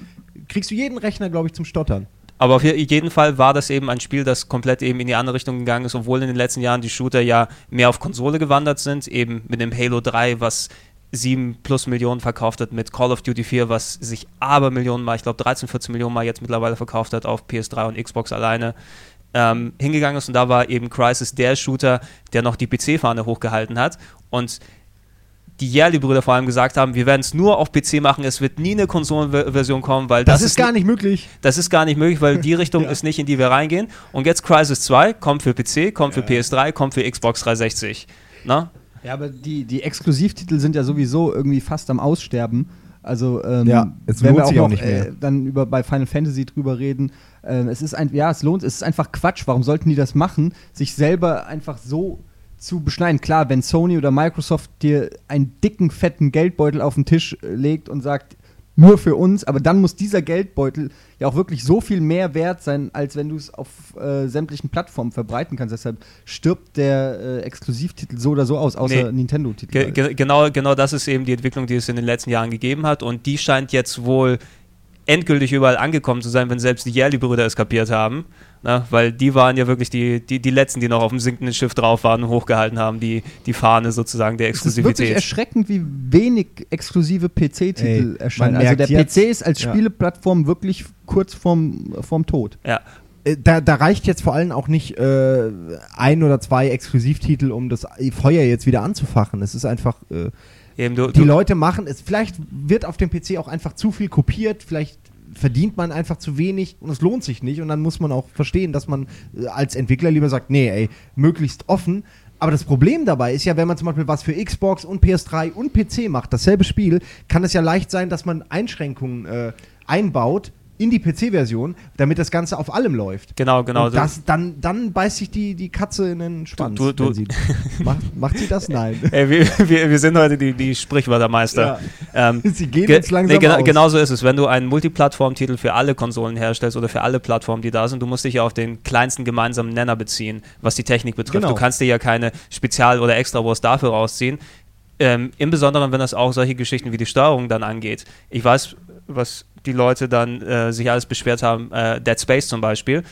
kriegst du jeden Rechner, glaube ich, zum Stottern. Aber auf jeden Fall war das eben ein Spiel, das komplett eben in die andere Richtung gegangen ist, obwohl in den letzten Jahren die Shooter ja mehr auf Konsole gewandert sind, eben mit dem Halo 3, was 7 plus Millionen verkauft hat, mit Call of Duty 4, was sich aber Millionen mal, ich glaube 13, 14 Millionen mal jetzt mittlerweile verkauft hat auf PS3 und Xbox alleine, ähm, hingegangen ist und da war eben Crysis der Shooter, der noch die PC-Fahne hochgehalten hat und die Yerli-Brüder vor allem gesagt haben, wir werden es nur auf PC machen, es wird nie eine Konsolenversion kommen, weil Das, das, ist gar nicht möglich. das ist gar nicht möglich, weil die Richtung Ja. ist nicht, in die wir reingehen. Und jetzt Crisis 2 kommt für PC, kommt für PS3, kommt für Xbox 360. Na? Ja, aber die, die Exklusivtitel sind ja sowieso irgendwie fast am Aussterben. Also, ähm, Ja, wenn lohnt wir auch auch noch, nicht mehr. Äh, dann über bei Final Fantasy drüber reden. Ähm, es ist ein, ja, es lohnt, es ist einfach Quatsch. Warum sollten die das machen? Sich selber einfach so zu beschneiden. Klar, wenn Sony oder Microsoft dir einen dicken, fetten Geldbeutel auf den Tisch äh, legt und sagt, nur für uns, aber dann muss dieser Geldbeutel ja auch wirklich so viel mehr wert sein, als wenn du es auf äh, sämtlichen Plattformen verbreiten kannst. Deshalb stirbt der äh, Exklusivtitel so oder so aus, außer Nee. Nintendo-Titel. Ge ge genau, genau das ist eben die Entwicklung, die es in den letzten Jahren gegeben hat. Und die scheint jetzt wohl endgültig überall angekommen zu sein, wenn selbst die Yerli-Brüder es kapiert haben. Na, weil die waren ja wirklich die, die, die Letzten, die noch auf dem sinkenden Schiff drauf waren und hochgehalten haben, die, die Fahne sozusagen der Es ist wirklich Exklusivität. erschreckend, wie wenig exklusive PC-Titel erscheinen. Also der merkt PC jetzt- ist als ja. Spieleplattform wirklich kurz vorm, vorm Tod. Ja. Äh, Da, da reicht jetzt vor allem auch nicht äh, ein oder zwei Exklusivtitel, um das Feuer jetzt wieder anzufachen. Es ist einfach, äh, Eben, du, die du, Leute machen es. Vielleicht wird auf dem PC auch einfach zu viel kopiert, vielleicht verdient man einfach zu wenig und es lohnt sich nicht. Und dann muss man auch verstehen, dass man äh, als Entwickler lieber sagt, nee, ey, möglichst offen. Aber das Problem dabei ist ja, wenn man zum Beispiel was für Xbox und PS3 und PC macht, dasselbe Spiel, kann es ja leicht sein, dass man Einschränkungen äh, einbaut in die PC-Version, damit das Ganze auf allem läuft. genau, genau. und das, dann, dann beißt sich die, die Katze in den Schwanz. du- du- wenn sie, macht, macht sie das? Nein. Ey, wir, wir, wir sind heute die, die Sprichwörtermeister. Ähm, Sie gehen ge uns langsam nee, gena aus. Genau so ist es. Wenn du einen Multiplattform-Titel für alle Konsolen herstellst oder für alle Plattformen, die da sind, du musst dich ja auf den kleinsten gemeinsamen Nenner beziehen, was die Technik betrifft. Genau. Du kannst dir ja keine Spezial- oder Extrawurst dafür rausziehen. Ähm, Im Besonderen, wenn das auch solche Geschichten wie die Steuerung dann angeht. Ich weiß, was die Leute dann äh, sich alles beschwert haben, äh, Dead Space zum Beispiel.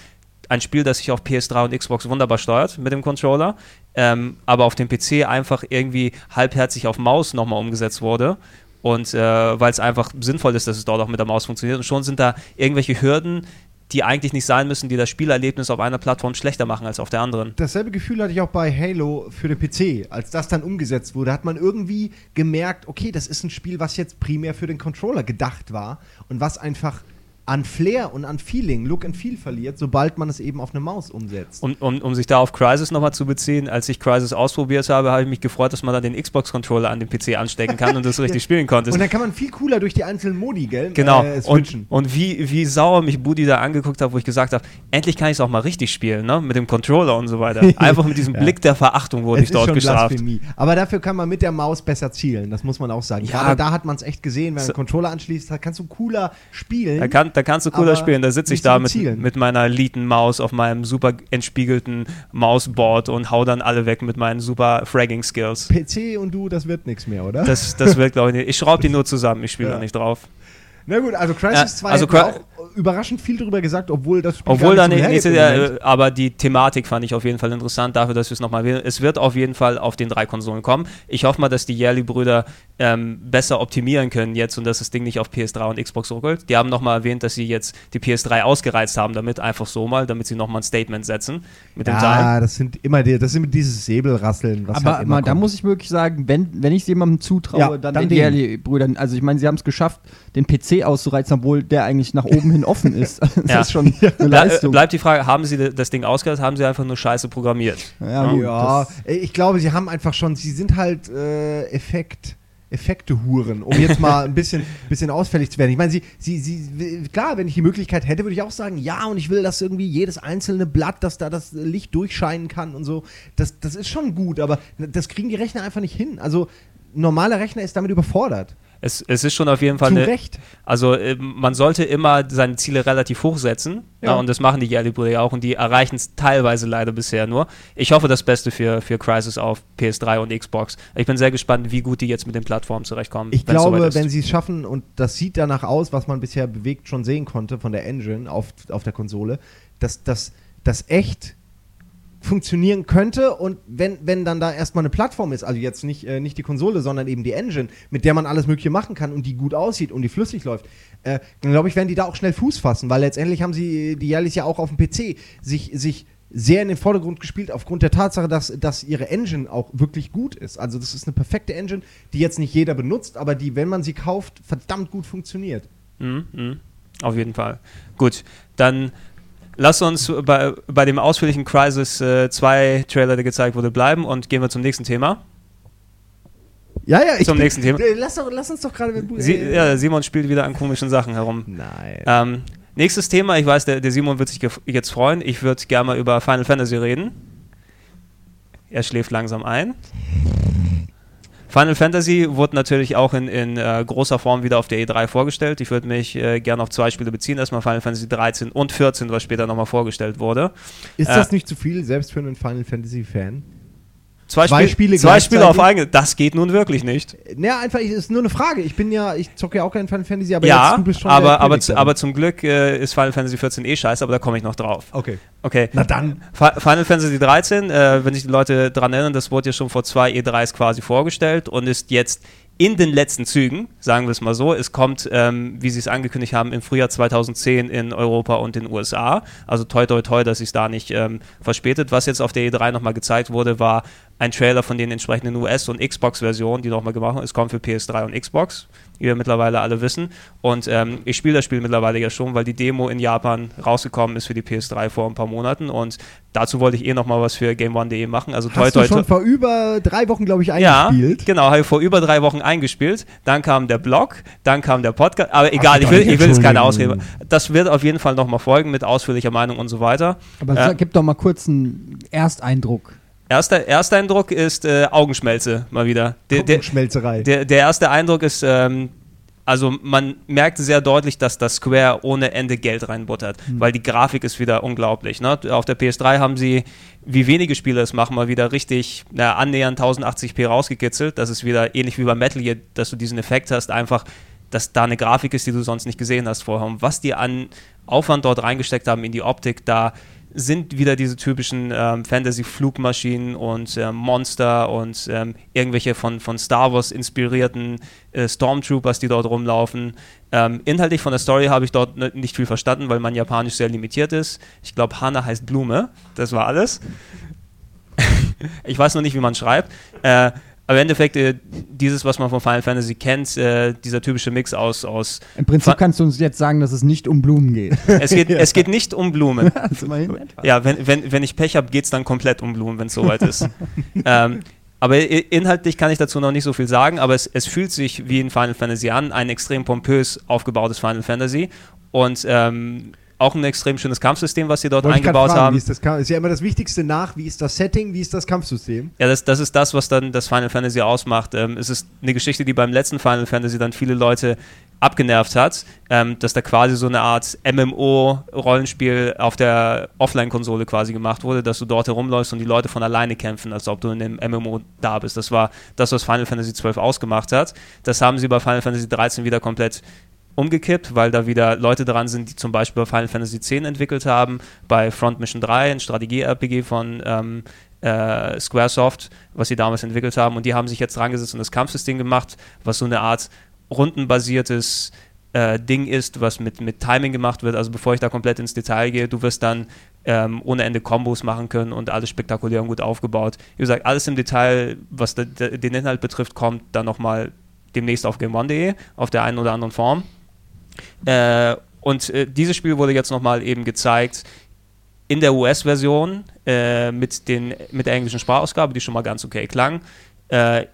Ein Spiel, das sich auf PS3 und Xbox wunderbar steuert mit dem Controller, ähm, aber auf dem PC einfach irgendwie halbherzig auf Maus nochmal umgesetzt wurde. Und äh, weil es einfach sinnvoll ist, dass es dort auch mit der Maus funktioniert. Und schon sind da irgendwelche Hürden, die eigentlich nicht sein müssen, die das Spielerlebnis auf einer Plattform schlechter machen als auf der anderen. Dasselbe Gefühl hatte ich auch bei Halo für den PC. Als das dann umgesetzt wurde, hat man irgendwie gemerkt, okay, das ist ein Spiel, was jetzt primär für den Controller gedacht war und was einfach an Flair und an Feeling, Look and Feel verliert, sobald man es eben auf eine Maus umsetzt. Um, um, um sich da auf Crysis nochmal zu beziehen, als ich Crysis ausprobiert habe, habe ich mich gefreut, dass man da den Xbox-Controller an den PC anstecken kann und das richtig spielen konnte. Und dann kann man viel cooler durch die einzelnen Modi, gell? Genau. Äh, und und wie, wie sauer mich Budi da angeguckt hat, wo ich gesagt habe, endlich kann ich es auch mal richtig spielen, ne? Mit dem Controller und so weiter. Einfach mit diesem Ja. Blick der Verachtung wurde Es ich dort gestraft. Blasphemie. Aber dafür kann man mit der Maus besser zielen, das muss man auch sagen. Ja. Gerade da hat man es echt gesehen, wenn man So- einen Controller anschließt, kannst du cooler spielen. Da, kann, da kannst du cooler Aber spielen. Da sitze ich da mit mit, Zielen. mit meiner Liten-Maus auf meinem super entspiegelten Mausboard und hau dann alle weg mit meinen super Fragging-Skills. PC und du, das wird nichts mehr, oder? Das, das wird, glaube ich, nicht. Ich schraube die nur zusammen, ich spiele Ja. da nicht drauf. Na gut, also Crisis Ja, 2 also Cry- auch überraschend viel drüber gesagt, obwohl das Spiel Obwohl gar da nicht nicht, so nicht hergibt im Moment. äh, aber die Thematik fand ich auf jeden Fall interessant dafür, dass wir es nochmal wählen. Es wird auf jeden Fall auf den drei Konsolen kommen. Ich hoffe mal, dass die Yearly-Brüder ähm, besser optimieren können jetzt und dass das Ding nicht auf PS3 und Xbox ruckelt. Die haben nochmal erwähnt, dass sie jetzt die PS3 ausgereizt haben, damit einfach so mal, damit sie nochmal ein Statement setzen mit dem Teil. Ja, das sind immer die, das sind dieses Säbelrasseln, was Aber halt immer mal, da muss ich wirklich sagen, wenn, wenn ich es jemandem zutraue, Ja, dann, dann den. Yearly-Brüdern. Also ich meine, sie haben es geschafft, den PC auszureizen, obwohl der eigentlich nach oben hin offen ist. Das Ja. ist schon eine äh, Leistung. bleibt die Frage, haben sie das Ding ausgereizt, haben sie einfach nur scheiße programmiert? ja, gut, ja, ich glaube, sie haben einfach schon, sie sind halt äh, Effekt. Effekte-Huren, um jetzt mal ein bisschen, bisschen ausfällig zu werden. Ich meine, sie, sie, sie, klar, wenn ich die Möglichkeit hätte, würde ich auch sagen, ja, und ich will, dass irgendwie jedes einzelne Blatt, dass da das Licht durchscheinen kann und so. Das, das ist schon gut, aber das kriegen die Rechner einfach nicht hin. Also, normaler Rechner ist damit überfordert. Es, es ist schon auf jeden Fall Zu eine, Recht. Also äh, man sollte immer seine Ziele relativ hoch setzen. Ja. Ja. und das machen die ja auch und die erreichen es teilweise leider bisher nur. Ich hoffe das Beste für, für Crysis auf PS3 und Xbox. Ich bin sehr gespannt, wie gut die jetzt mit den Plattformen zurechtkommen. Ich glaube, wenn sie es schaffen, und das sieht danach aus, was man bisher bewegt schon sehen konnte von der Engine auf, auf der Konsole, dass das echt funktionieren könnte und wenn, wenn dann da erstmal eine Plattform ist, also jetzt nicht, äh, nicht die Konsole, sondern eben die Engine, mit der man alles Mögliche machen kann und die gut aussieht und die flüssig läuft, äh, dann glaube ich, werden die da auch schnell Fuß fassen, weil letztendlich haben sie die jährlich ja auch auf dem PC sich, sich sehr in den Vordergrund gespielt, aufgrund der Tatsache, dass, dass ihre Engine auch wirklich gut ist. Also das ist eine perfekte Engine, die jetzt nicht jeder benutzt, aber die, wenn man sie kauft, verdammt gut funktioniert. Mhm, mhm. Auf jeden Fall. Gut, dann lass uns bei, bei dem ausführlichen Crysis 2 Trailer, der gezeigt wurde, bleiben und gehen wir zum nächsten Thema. Ja, ja, ich Zum nächsten Thema. Äh, Lass, doch, lass uns doch gerade. Sie, äh, ja, Simon spielt wieder an komischen Sachen herum. Nein. Ähm, nächstes Thema, ich weiß, der, der Simon wird sich jetzt freuen. Ich würde gerne mal über Final Fantasy reden. Er schläft langsam ein. Final Fantasy wurde natürlich auch in, in äh, großer Form wieder auf der E3 vorgestellt. Ich würde mich äh, gerne auf zwei Spiele beziehen. Erstmal Final Fantasy 13 und 14, was später nochmal vorgestellt wurde. Ist äh, das nicht zu viel, selbst für einen Final Fantasy Fan? Zwei, Zwei Spiel- Spiele zwei Spiele auf eigene. Das geht nun wirklich nicht. Naja, einfach, es ist nur eine Frage. Ich bin ja, ich zocke ja auch kein Final Fantasy, aber ja, jetzt, du bist schon aber, aber, zu, aber zum Glück äh, ist Final Fantasy 14 eh scheiße, aber da komme ich noch drauf. Okay. Okay. Na dann. Fi- Final Fantasy 13, äh, wenn sich die Leute dran erinnern, das wurde ja schon vor zwei E3s quasi vorgestellt und ist jetzt in den letzten Zügen, sagen wir es mal so. Es kommt, ähm, wie sie es angekündigt haben, im Frühjahr 2010 in Europa und den USA. Also toi toi toi, dass sich da nicht ähm, verspätet. Was jetzt auf der E3 nochmal gezeigt wurde, war ein Trailer von den entsprechenden US- und Xbox-Versionen, die nochmal gemacht haben. Es kommt für PS3 und Xbox, wie wir mittlerweile alle wissen. Und ähm, ich spiele das Spiel mittlerweile ja schon, weil die Demo in Japan rausgekommen ist für die PS3 vor ein paar Monaten. Und dazu wollte ich eh nochmal was für GameOne.de machen. Also toi Hast toi du schon toi. vor über drei Wochen, glaube ich, Ja, eingespielt? genau, habe ich vor über drei Wochen eingespielt. Dann kam der Blog, dann kam der Podcast. Aber egal, geht ich will, ich will jetzt keine Ausrede. Das wird auf jeden Fall nochmal folgen mit ausführlicher Meinung und so weiter. Aber Ja. sag- gib doch mal kurz einen Ersteindruck. Erster, erster Eindruck ist äh, Augenschmelze mal wieder. Der, der, Schmelzerei. der, der erste Eindruck ist, ähm, also man merkt sehr deutlich, dass das Square ohne Ende Geld reinbuttert, weil die Grafik ist wieder unglaublich. Ne? Auf der PS3 haben sie, wie wenige Spiele es machen, mal wieder richtig na, annähernd 1080p rausgekitzelt. Das ist wieder ähnlich wie bei Metal Gear, dass du diesen Effekt hast, einfach, dass da eine Grafik ist, die du sonst nicht gesehen hast vorher. Und was die an Aufwand dort reingesteckt haben in die Optik, da sind wieder diese typischen ähm, Fantasy-Flugmaschinen und ähm, Monster und ähm, irgendwelche von, von Star Wars inspirierten äh, Stormtroopers, die dort rumlaufen. Ähm, inhaltlich von der Story habe ich dort nicht viel verstanden, weil mein Japanisch sehr limitiert ist. Ich glaube, Hana heißt Blume. Das war alles. ich weiß noch nicht, wie man schreibt. Äh, Aber im Endeffekt, äh, dieses, was man von Final Fantasy kennt, äh, dieser typische Mix aus. aus Im Prinzip Fa- kannst du uns jetzt sagen, dass es nicht um Blumen geht. es, geht, es geht nicht um Blumen. Also. Ja, wenn, wenn, wenn ich Pech habe, geht es dann komplett um Blumen, wenn es soweit ist. ähm, aber inhaltlich kann ich dazu noch nicht so viel sagen, aber es, es fühlt sich wie ein Final Fantasy an, ein extrem pompös aufgebautes Final Fantasy und ähm, auch ein extrem schönes Kampfsystem, was sie dort Wollte eingebaut fragen, haben. Wie ist, das, Kamp- ist ja immer das Wichtigste nach, wie ist das Setting, wie ist das Kampfsystem? Ja, das, das ist das, was dann das Final Fantasy ausmacht. Ähm, es ist eine Geschichte, die beim letzten Final Fantasy dann viele Leute abgenervt hat, ähm, dass da quasi so eine Art MMO-Rollenspiel auf der Offline-Konsole quasi gemacht wurde, dass du dort herumläufst und die Leute von alleine kämpfen, als ob du in dem MMO da bist. Das war das, was Final Fantasy XII ausgemacht hat. Das haben sie bei Final Fantasy XIII wieder komplett umgekippt, weil da wieder Leute dran sind, die zum Beispiel bei Final Fantasy X entwickelt haben, bei Front Mission 3, ein Strategie-RPG von ähm, äh, Squaresoft, was sie damals entwickelt haben. Und die haben sich jetzt dran gesetzt und das Kampfsystem gemacht, was so eine Art rundenbasiertes äh, Ding ist, was mit, mit Timing gemacht wird. Also bevor ich da komplett ins Detail gehe, du wirst dann ähm, ohne Ende Kombos machen können und alles spektakulär und gut aufgebaut. Wie gesagt, alles im Detail, was de, de, den Inhalt betrifft, kommt dann nochmal demnächst auf GameOne.de, auf der einen oder anderen Form. Äh, und äh, dieses Spiel wurde jetzt nochmal eben gezeigt in der US-Version äh, mit, den- mit der englischen Sprachausgabe, die schon mal ganz okay klang. Äh,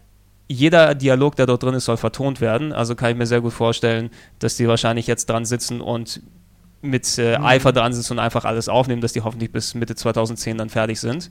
jeder Dialog, der dort drin ist, soll vertont werden. Also kann ich mir sehr gut vorstellen, dass die wahrscheinlich jetzt dran sitzen und mit äh, Eifer dran sitzen und einfach alles aufnehmen, dass die hoffentlich bis Mitte 2010 dann fertig sind,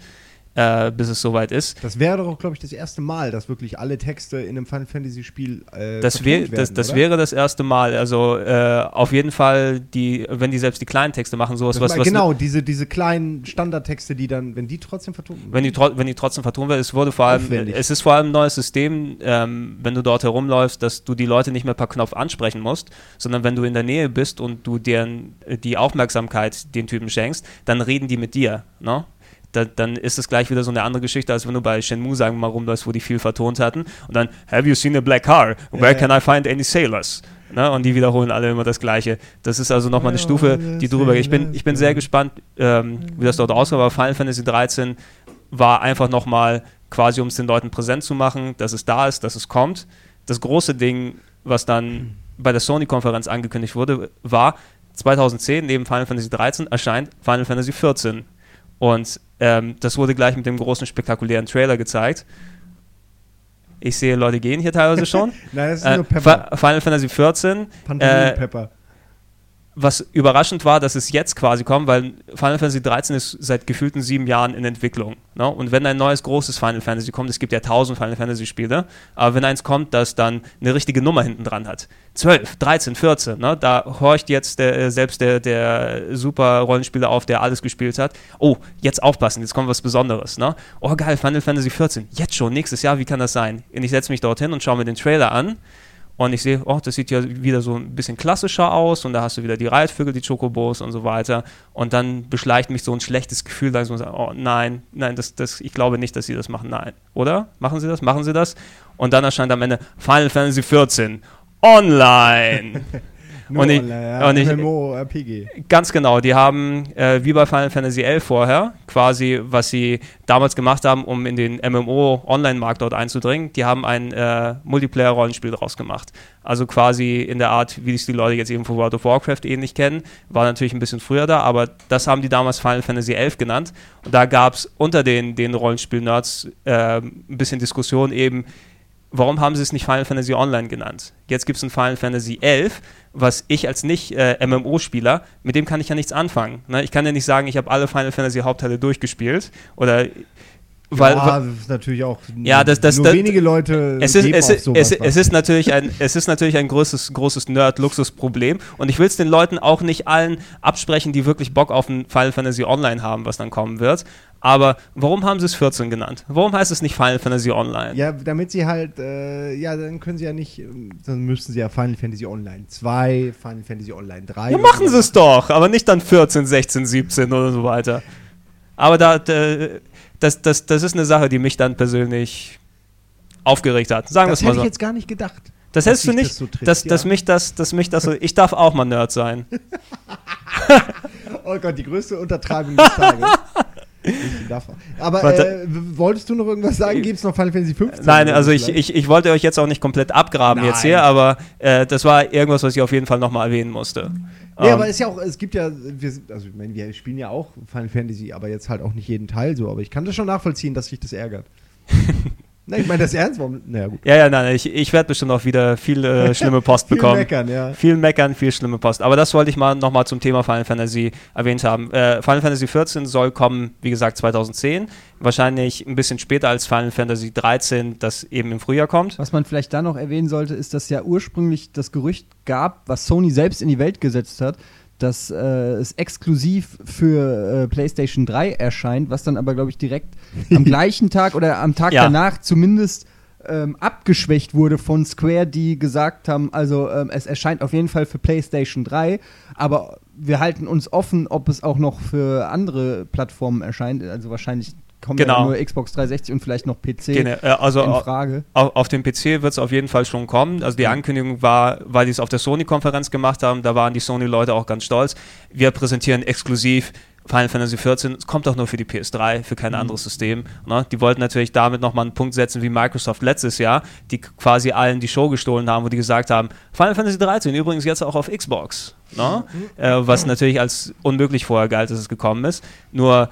äh, bis es soweit ist. Das wäre doch, glaube ich, das erste Mal, dass wirklich alle Texte in einem Final Fantasy Spiel äh, Das, wär, werden, das, das wäre das erste Mal. Also äh, auf jeden Fall, die, wenn die selbst die kleinen Texte machen, sowas, was, was genau, diese, diese kleinen Standardtexte, die dann, wenn die trotzdem vertont wenn die, tro wenn die trotzdem vertont werden, es wurde vor allem, Aufwendig. es ist vor allem ein neues System, ähm, wenn du dort herumläufst, dass du die Leute nicht mehr per Knopf ansprechen musst, sondern wenn du in der Nähe bist und du deren äh, die Aufmerksamkeit den Typen schenkst, dann reden die mit dir, ne? Da, dann ist es gleich wieder so eine andere Geschichte, als wenn du bei Shenmue, sagen wir mal, rumläufst, wo die viel vertont hatten. Und dann, have you seen a black car? Where Ja, can I find any sailors? Ne? Und die wiederholen alle immer das Gleiche. Das ist also nochmal eine Stufe, die drüber geht. Ich bin, ich bin sehr gespannt, ähm, wie das dort aussieht, aber Final Fantasy 13 war einfach nochmal quasi, um es den Leuten präsent zu machen, dass es da ist, dass es kommt. Das große Ding, was dann bei der Sony-Konferenz angekündigt wurde, war 2010, neben Final Fantasy 13, erscheint Final Fantasy 14. Und ähm, das wurde gleich mit dem großen, spektakulären Trailer gezeigt. Ich sehe, Leute gehen hier teilweise schon. Nein, das ist äh, nur Pepper. Fi- Final Fantasy 14 Pantomim-Pepper. Was überraschend war, dass es jetzt quasi kommt, weil Final Fantasy 13 ist seit gefühlten sieben Jahren in Entwicklung. Ne? Und wenn ein neues großes Final Fantasy kommt, es gibt ja tausend Final Fantasy Spiele, aber wenn eins kommt, das dann eine richtige Nummer hinten dran hat, 12, 13, 14, ne? da horcht jetzt der, äh, selbst der, der super Rollenspieler auf, der alles gespielt hat. Oh, jetzt aufpassen, jetzt kommt was Besonderes. Ne? Oh geil, Final Fantasy 14, jetzt schon, nächstes Jahr, wie kann das sein? Und ich setze mich dorthin und schaue mir den Trailer an und ich sehe, oh, das sieht ja wieder so ein bisschen klassischer aus und da hast du wieder die Reitvögel, die Chocobos und so weiter. Und dann beschleicht mich so ein schlechtes Gefühl, da ich so oh nein, nein, das, das, ich glaube nicht, dass sie das machen. Nein. Oder? Machen sie das? Machen sie das? Und dann erscheint am Ende Final Fantasy 14 online. und ich- ja, und ich- MMO-RPG. Ganz genau, die haben äh, wie bei Final Fantasy 11 vorher quasi, was sie damals gemacht haben, um in den MMO-Online-Markt dort einzudringen, die haben ein äh, Multiplayer-Rollenspiel draus gemacht. Also quasi in der Art, wie es die Leute jetzt eben von World of Warcraft ähnlich kennen, war natürlich ein bisschen früher da, aber das haben die damals Final Fantasy 11 genannt. Und da gab es unter den, den Rollenspiel-Nerds äh, ein bisschen Diskussion eben, warum haben sie es nicht Final Fantasy Online genannt? Jetzt gibt es ein Final Fantasy 11, was ich als nicht äh, MMO-Spieler, mit dem kann ich ja nichts anfangen. Ne? Ich kann ja nicht sagen, ich habe alle Final Fantasy Hauptteile durchgespielt oder weil, ja, das ist natürlich auch. Ja, das- das- nur das- wenige Leute. es ist, es, ist, es, es ist natürlich ein, es ist natürlich ein großes, großes Nerd-Luxus-Problem und ich will es den Leuten auch nicht allen absprechen, die wirklich Bock auf ein Final Fantasy Online haben, was dann kommen wird. Aber warum haben sie es 14 genannt? Warum heißt es nicht Final Fantasy Online? Ja, damit sie halt, äh, ja, dann können sie ja nicht, ähm, dann müssten sie ja Final Fantasy Online 2, Final Fantasy Online 3. Ja, machen sie es doch, aber nicht dann 14, 16, 17 oder so weiter. Aber da, da, das, das, das ist eine Sache, die mich dann persönlich aufgeregt hat. Sagen wir es Das mal hätte ich so. jetzt gar nicht gedacht. Das hättest du nicht, das so trifft, dass, ja. dass mich das, dass mich das so, ich darf auch mal Nerd sein. Oh Gott, die größte Untertreibung des Tages. Aber äh, wolltest du noch irgendwas sagen? Gibt es noch Final Fantasy 15? Nein, also so ich, ich, ich wollte euch jetzt auch nicht komplett abgraben Nein. jetzt hier, aber äh, das war irgendwas, was ich auf jeden Fall nochmal erwähnen musste. Nee, Ähm, aber es ist ja auch, es gibt ja, wir, also ich meine, wir spielen ja auch Final Fantasy, aber jetzt halt auch nicht jeden Teil so. Aber ich kann das schon nachvollziehen, dass sich das ärgert. Nein, ich meine das ernst, warum? Naja, gut. ja, ja, nein, ich, ich werde bestimmt auch wieder viel äh, schlimme Post Viel bekommen. meckern, ja. Viel meckern, viel schlimme Post. Aber das wollte ich mal nochmal zum Thema Final Fantasy erwähnt haben. Äh, Final Fantasy 14 soll kommen, wie gesagt, 2010. Wahrscheinlich ein bisschen später als Final Fantasy 13, das eben im Frühjahr kommt. Was man vielleicht da noch erwähnen sollte, ist, dass ja ursprünglich das Gerücht gab, was Sony selbst in die Welt gesetzt hat, dass äh, es exklusiv für äh, PlayStation 3 erscheint, was dann aber, glaube ich, direkt am gleichen Tag oder am Tag Ja. danach zumindest ähm, abgeschwächt wurde von Square, die gesagt haben, also ähm, es erscheint auf jeden Fall für PlayStation 3, aber wir halten uns offen, ob es auch noch für andere Plattformen erscheint. Also wahrscheinlich kommt ja Genau. nur Xbox 360 und vielleicht noch PC Gene- äh, also in Frage. auf, auf dem PC wird es auf jeden Fall schon kommen. Also die Ankündigung war, weil die es auf der Sony-Konferenz gemacht haben, da waren die Sony-Leute auch ganz stolz. Wir präsentieren exklusiv Final Fantasy 14. Es kommt auch nur für die PS3, für kein anderes System. Ne? Die wollten natürlich damit nochmal einen Punkt setzen wie Microsoft letztes Jahr, die quasi allen die Show gestohlen haben, wo die gesagt haben, Final Fantasy 13 übrigens jetzt auch auf Xbox. Ne? Äh, was natürlich als unmöglich vorher galt, dass es gekommen ist. Nur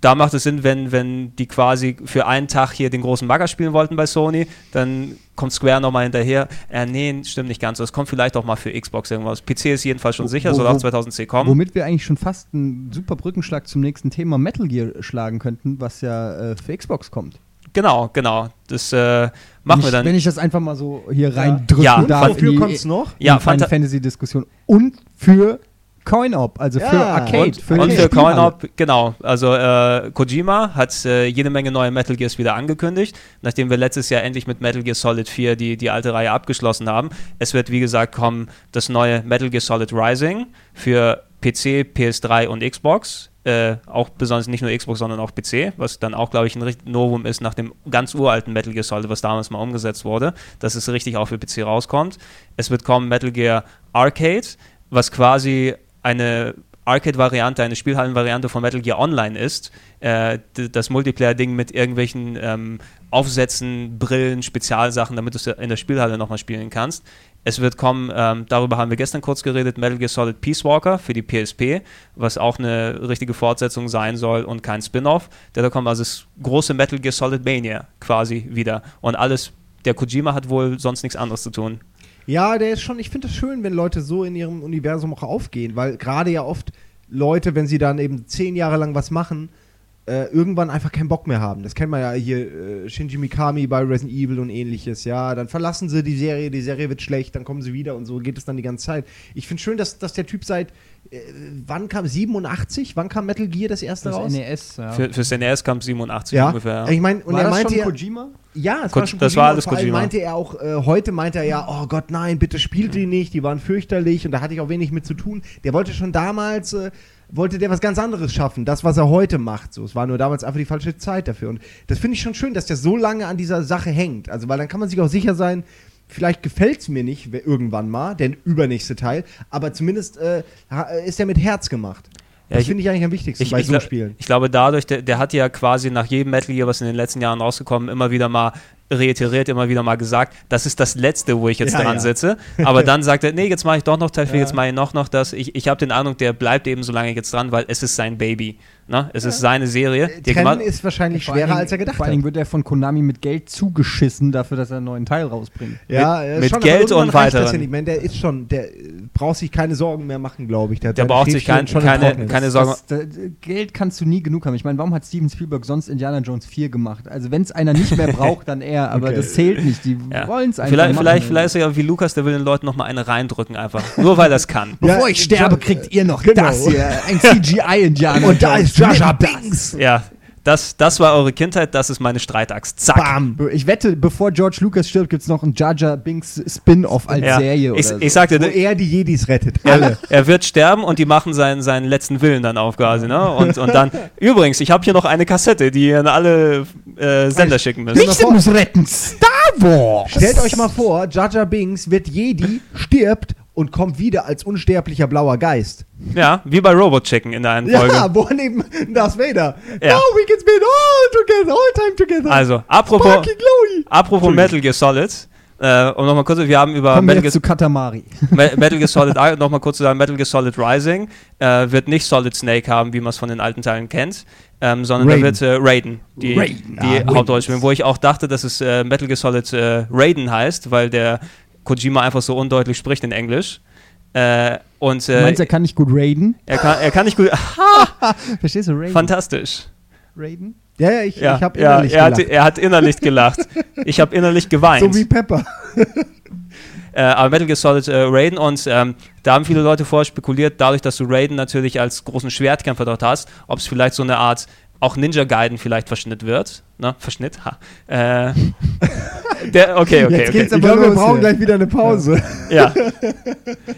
da macht es Sinn, wenn, wenn die quasi für einen Tag hier den großen Bagger spielen wollten bei Sony, dann kommt Square nochmal hinterher. Äh, nee, stimmt nicht ganz. Das kommt vielleicht auch mal für Xbox irgendwas. PC ist jedenfalls schon Wo- sicher, wo- soll auch wo- 2010 kommen. Womit wir eigentlich schon fast einen super Brückenschlag zum nächsten Thema Metal Gear schlagen könnten, was ja äh, für Xbox kommt. Genau, genau. Das äh, machen wenn wir ich, dann. Wenn ich das einfach mal so hier reindrücken Ja, darf. fand- Wofür die- kommt's noch? Ja, in Final Fanta- Fantasy-Diskussion. Und für Coin-Op, also für Ja, Arcade. und, für und für. Coin-Op, genau. Also äh, Kojima hat äh, jede Menge neue Metal Gears wieder angekündigt, nachdem wir letztes Jahr endlich mit Metal Gear Solid 4 die, die alte Reihe abgeschlossen haben. Es wird, wie gesagt, kommen das neue Metal Gear Solid Rising für PC, PS3 und Xbox. Äh, auch besonders nicht nur Xbox, sondern auch PC, was dann auch, glaube ich, ein richtig Novum ist nach dem ganz uralten Metal Gear Solid, was damals mal umgesetzt wurde, dass es richtig auch für PC rauskommt. Es wird kommen Metal Gear Arcade, was quasi eine Arcade-Variante, eine Spielhallen-Variante von Metal Gear Online ist. Äh, das Multiplayer-Ding mit irgendwelchen ähm, Aufsätzen, Brillen, Spezialsachen, damit du es in der Spielhalle nochmal spielen kannst. Es wird kommen, ähm, darüber haben wir gestern kurz geredet, Metal Gear Solid Peace Walker für die PSP, was auch eine richtige Fortsetzung sein soll und kein Spin-off. Da kommt also das große Metal Gear Solid Mania quasi wieder. Und alles, der Kojima hat wohl sonst nichts anderes zu tun. Ja, der ist schon, ich finde es schön, wenn Leute so in ihrem Universum auch aufgehen, weil gerade ja oft Leute, wenn sie dann eben zehn Jahre lang was machen, äh, irgendwann einfach keinen Bock mehr haben. Das kennt man ja hier, äh, Shinji Mikami bei Resident Evil und ähnliches, ja. Dann verlassen sie die Serie, die Serie wird schlecht, dann kommen sie wieder und so geht es dann die ganze Zeit. Ich finde schön, dass, dass der Typ seit, wann kam, 87? Wann kam Metal Gear das erste Das raus? NES, ja. Für, fürs NES kam 87 ja, ungefähr. ich meine, und War er das meinte schon ja, Kojima? ja, es Ko- war schon das Kojima war und alles Kojima. meinte er auch, äh, heute meinte er ja, oh Gott, nein, bitte spielt die nicht, die waren fürchterlich und da hatte ich auch wenig mit zu tun. Der wollte schon damals, äh, wollte der was ganz anderes schaffen, das, was er heute macht. So, es war nur damals einfach die falsche Zeit dafür. Und das finde ich schon schön, dass der so lange an dieser Sache hängt. Also, weil dann kann man sich auch sicher sein, vielleicht gefällt es mir nicht irgendwann mal, der übernächste Teil, aber zumindest äh, ha- ist er mit Herz gemacht. Ja, das finde ich eigentlich am wichtigsten Ich, bei ich, so Spielen. ich glaube, dadurch, der, der hat ja quasi nach jedem Metal Gear, was in den letzten Jahren rausgekommen, immer wieder mal reiteriert, immer wieder mal gesagt, das ist das Letzte, wo ich jetzt Ja, dran ja. sitze. Aber dann sagt er, nee, jetzt mache ich doch noch Teil 4, Ja. jetzt mache ich noch, noch das. Ich, ich habe den Eindruck, der bleibt eben so lange jetzt dran, weil es ist sein Baby. Ne? Es ist seine Serie. die Trennen ist wahrscheinlich Vor allen schwerer, Dingen- als er gedacht Vor allen hat. Dingen wird er von Konami mit Geld zugeschissen dafür, dass er einen neuen Teil rausbringt. Ja, Mit- mit schon, Geld und das. Ja nicht. Ich meine, der ist schon, der braucht sich keine Sorgen mehr machen, glaube ich. Der seine braucht sich kein- schon keine- keine- Das- Sorge- das, das, Geld kannst du nie genug haben. Ich meine, warum hat Steven Spielberg sonst Indiana Jones 4 gemacht? Also wenn es einer nicht mehr braucht, dann er, aber Okay. das zählt nicht. Die Ja. wollen es einfach Vielleicht, machen. vielleicht, vielleicht ist er ja wie Lukas, der will den Leuten nochmal eine reindrücken, einfach. Nur weil er es kann. Bevor Ja, ich sterbe, Ja, kriegt ihr noch genau. das hier. Ein CGI-Indianer. Und da ist Das. Binks. Ja, das, das war eure Kindheit, das ist meine Streitaxt. Zack. Bam. Ich wette, bevor George Lucas stirbt, gibt es noch einen Jar Binks Spin-off als Ja. Serie Ich, oder so. ich sagte, Wo er die Jedis rettet. Er, Alle. er wird sterben und die machen seinen, seinen letzten Willen dann auf quasi, ne? Und, und dann, übrigens, ich habe hier noch eine Kassette, die ihr an alle äh, Sender schicken müsst. Licht- muss retten. Star Wars. Stellt euch mal vor, Jar Binks wird Jedi, stirbt und kommt wieder als unsterblicher blauer Geist. Ja, wie bei Robot Chicken in der einen Folge. Ja, wo neben Darth Vader. Ja. Oh, we can spend all together, all time together. Also, apropos, apropos Metal Gear Solid, äh, um nochmal kurz, wir haben über Kommen wir Metal Gear, zu Katamari. Me- Metal Gear Solid, nochmal kurz zu sagen, Metal Gear Solid Rising äh, wird nicht Solid Snake haben, wie man es von den alten Teilen kennt, ähm, sondern Raiden. da wird äh, Raiden, die, Raiden. die Ah, Hauptrolle spielen, wo ich auch dachte, dass es äh, Metal Gear Solid äh, Raiden heißt, weil der Kojima einfach so undeutlich spricht in Englisch. Äh, und Du äh, meinst, er kann nicht gut raiden? er, kann, er kann nicht gut. Verstehst du, raiden? Fantastisch. Raiden? Ja, ja, ich, Ja, ich habe ja, innerlich er, hat, gelacht. er hat innerlich gelacht. Ich habe innerlich geweint. So wie Pepper. Äh, aber Metal Gear Solid äh, Raiden und ähm, da haben viele Leute vorher spekuliert, dadurch, dass du Raiden natürlich als großen Schwertkämpfer dort hast, ob es vielleicht so eine Art auch Ninja Gaiden vielleicht Verschnitt wird. Ne? Verschnitt? Ha. Äh, der, okay, okay, Jetzt okay. geht's aber ich glaube, wir brauchen gleich wieder eine Pause. Ja.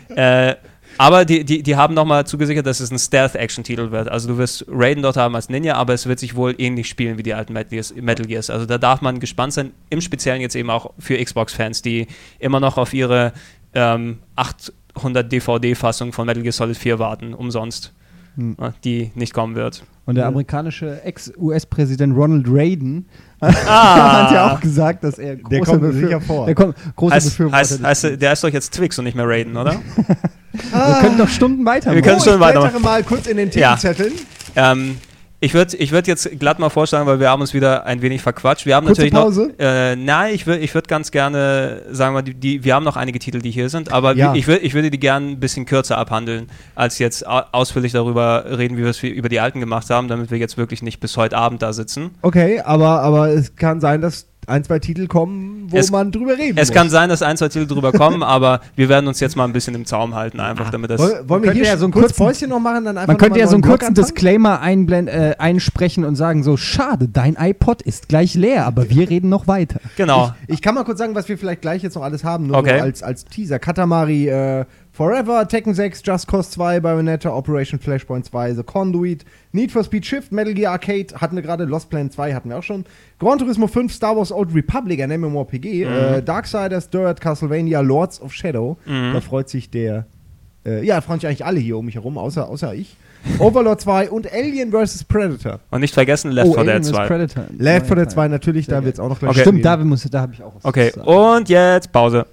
äh, aber die, die, die haben nochmal zugesichert, dass es ein Stealth-Action-Titel wird. Also du wirst Raiden dort haben als Ninja, aber es wird sich wohl ähnlich spielen wie die alten Metal Gears. Metal Gears. Also da darf man gespannt sein, im Speziellen jetzt eben auch für Xbox-Fans, die immer noch auf ihre ähm, 800 DVD-Fassung von Metal Gear Solid 4 warten, umsonst. Hm. Die nicht kommen wird. Und der Ja. amerikanische Ex-US-Präsident Ronald Reagan Ah. hat ja auch gesagt, dass er großer kommt Befür- sicher vor. Der kommt, großer Heißt, Befürworter heißt, heißt, der ist doch jetzt Twix und nicht mehr Raiden, oder? Wir können noch Stunden weitermachen. Wir können oh, schon ich weitermachen. mal kurz in den Ja. Themenzetteln. Ähm, ich würde ich würd jetzt glatt mal vorschlagen, weil wir haben uns wieder ein wenig verquatscht. Wir haben Kurze natürlich Pause? noch. Äh, nein, ich würde ich würd ganz gerne sagen, wir, die, die, wir haben noch einige Titel, die hier sind, aber Ja. ich, würd, ich würde die gerne ein bisschen kürzer abhandeln, als jetzt au- ausführlich darüber reden, wie wir es über die alten gemacht haben, damit wir jetzt wirklich nicht bis heute Abend da sitzen. Okay, aber, aber es kann sein, dass ein, zwei Titel kommen, wo Es- man drüber reden Es muss. kann sein, dass ein, zwei Titel drüber kommen, aber wir werden uns jetzt mal ein bisschen im Zaum halten, einfach damit das. Woll- Wollen wir hier ja so ein einen kurz kurzen- Päuschen noch machen? Dann einfach Man könnte ja so einen kurzen anfangen? Disclaimer einblend, äh, einsprechen und sagen so, schade, dein iPod ist gleich leer, aber wir reden noch weiter. Genau. Ich kann mal kurz sagen, was wir vielleicht gleich jetzt noch alles haben, nur Okay. so als, als Teaser. Katamari äh, Forever, Tekken 6, Just Cause 2, Bayonetta, Operation Flashpoint 2, The Conduit, Need for Speed Shift, Metal Gear Arcade hatten wir gerade, Lost Plan 2 hatten wir auch schon, Gran Turismo 5, Star Wars Old Republic, ein MMORPG, äh, Darksiders, Dirt, Castlevania, Lords of Shadow. Mhm. Da freut sich der, äh, ja, freuen sich eigentlich alle hier um mich herum, außer, außer ich. Overlord 2 und Alien vs. Predator. Und nicht vergessen, Left 4 Dead Oh, Alien vs. 2. Predator. Left 4 Dead 2 Sehr natürlich, da geil. wird es auch noch gleich Okay. Stimmt, da, muss, da habe ich auch was Okay, zu sagen. und jetzt Pause.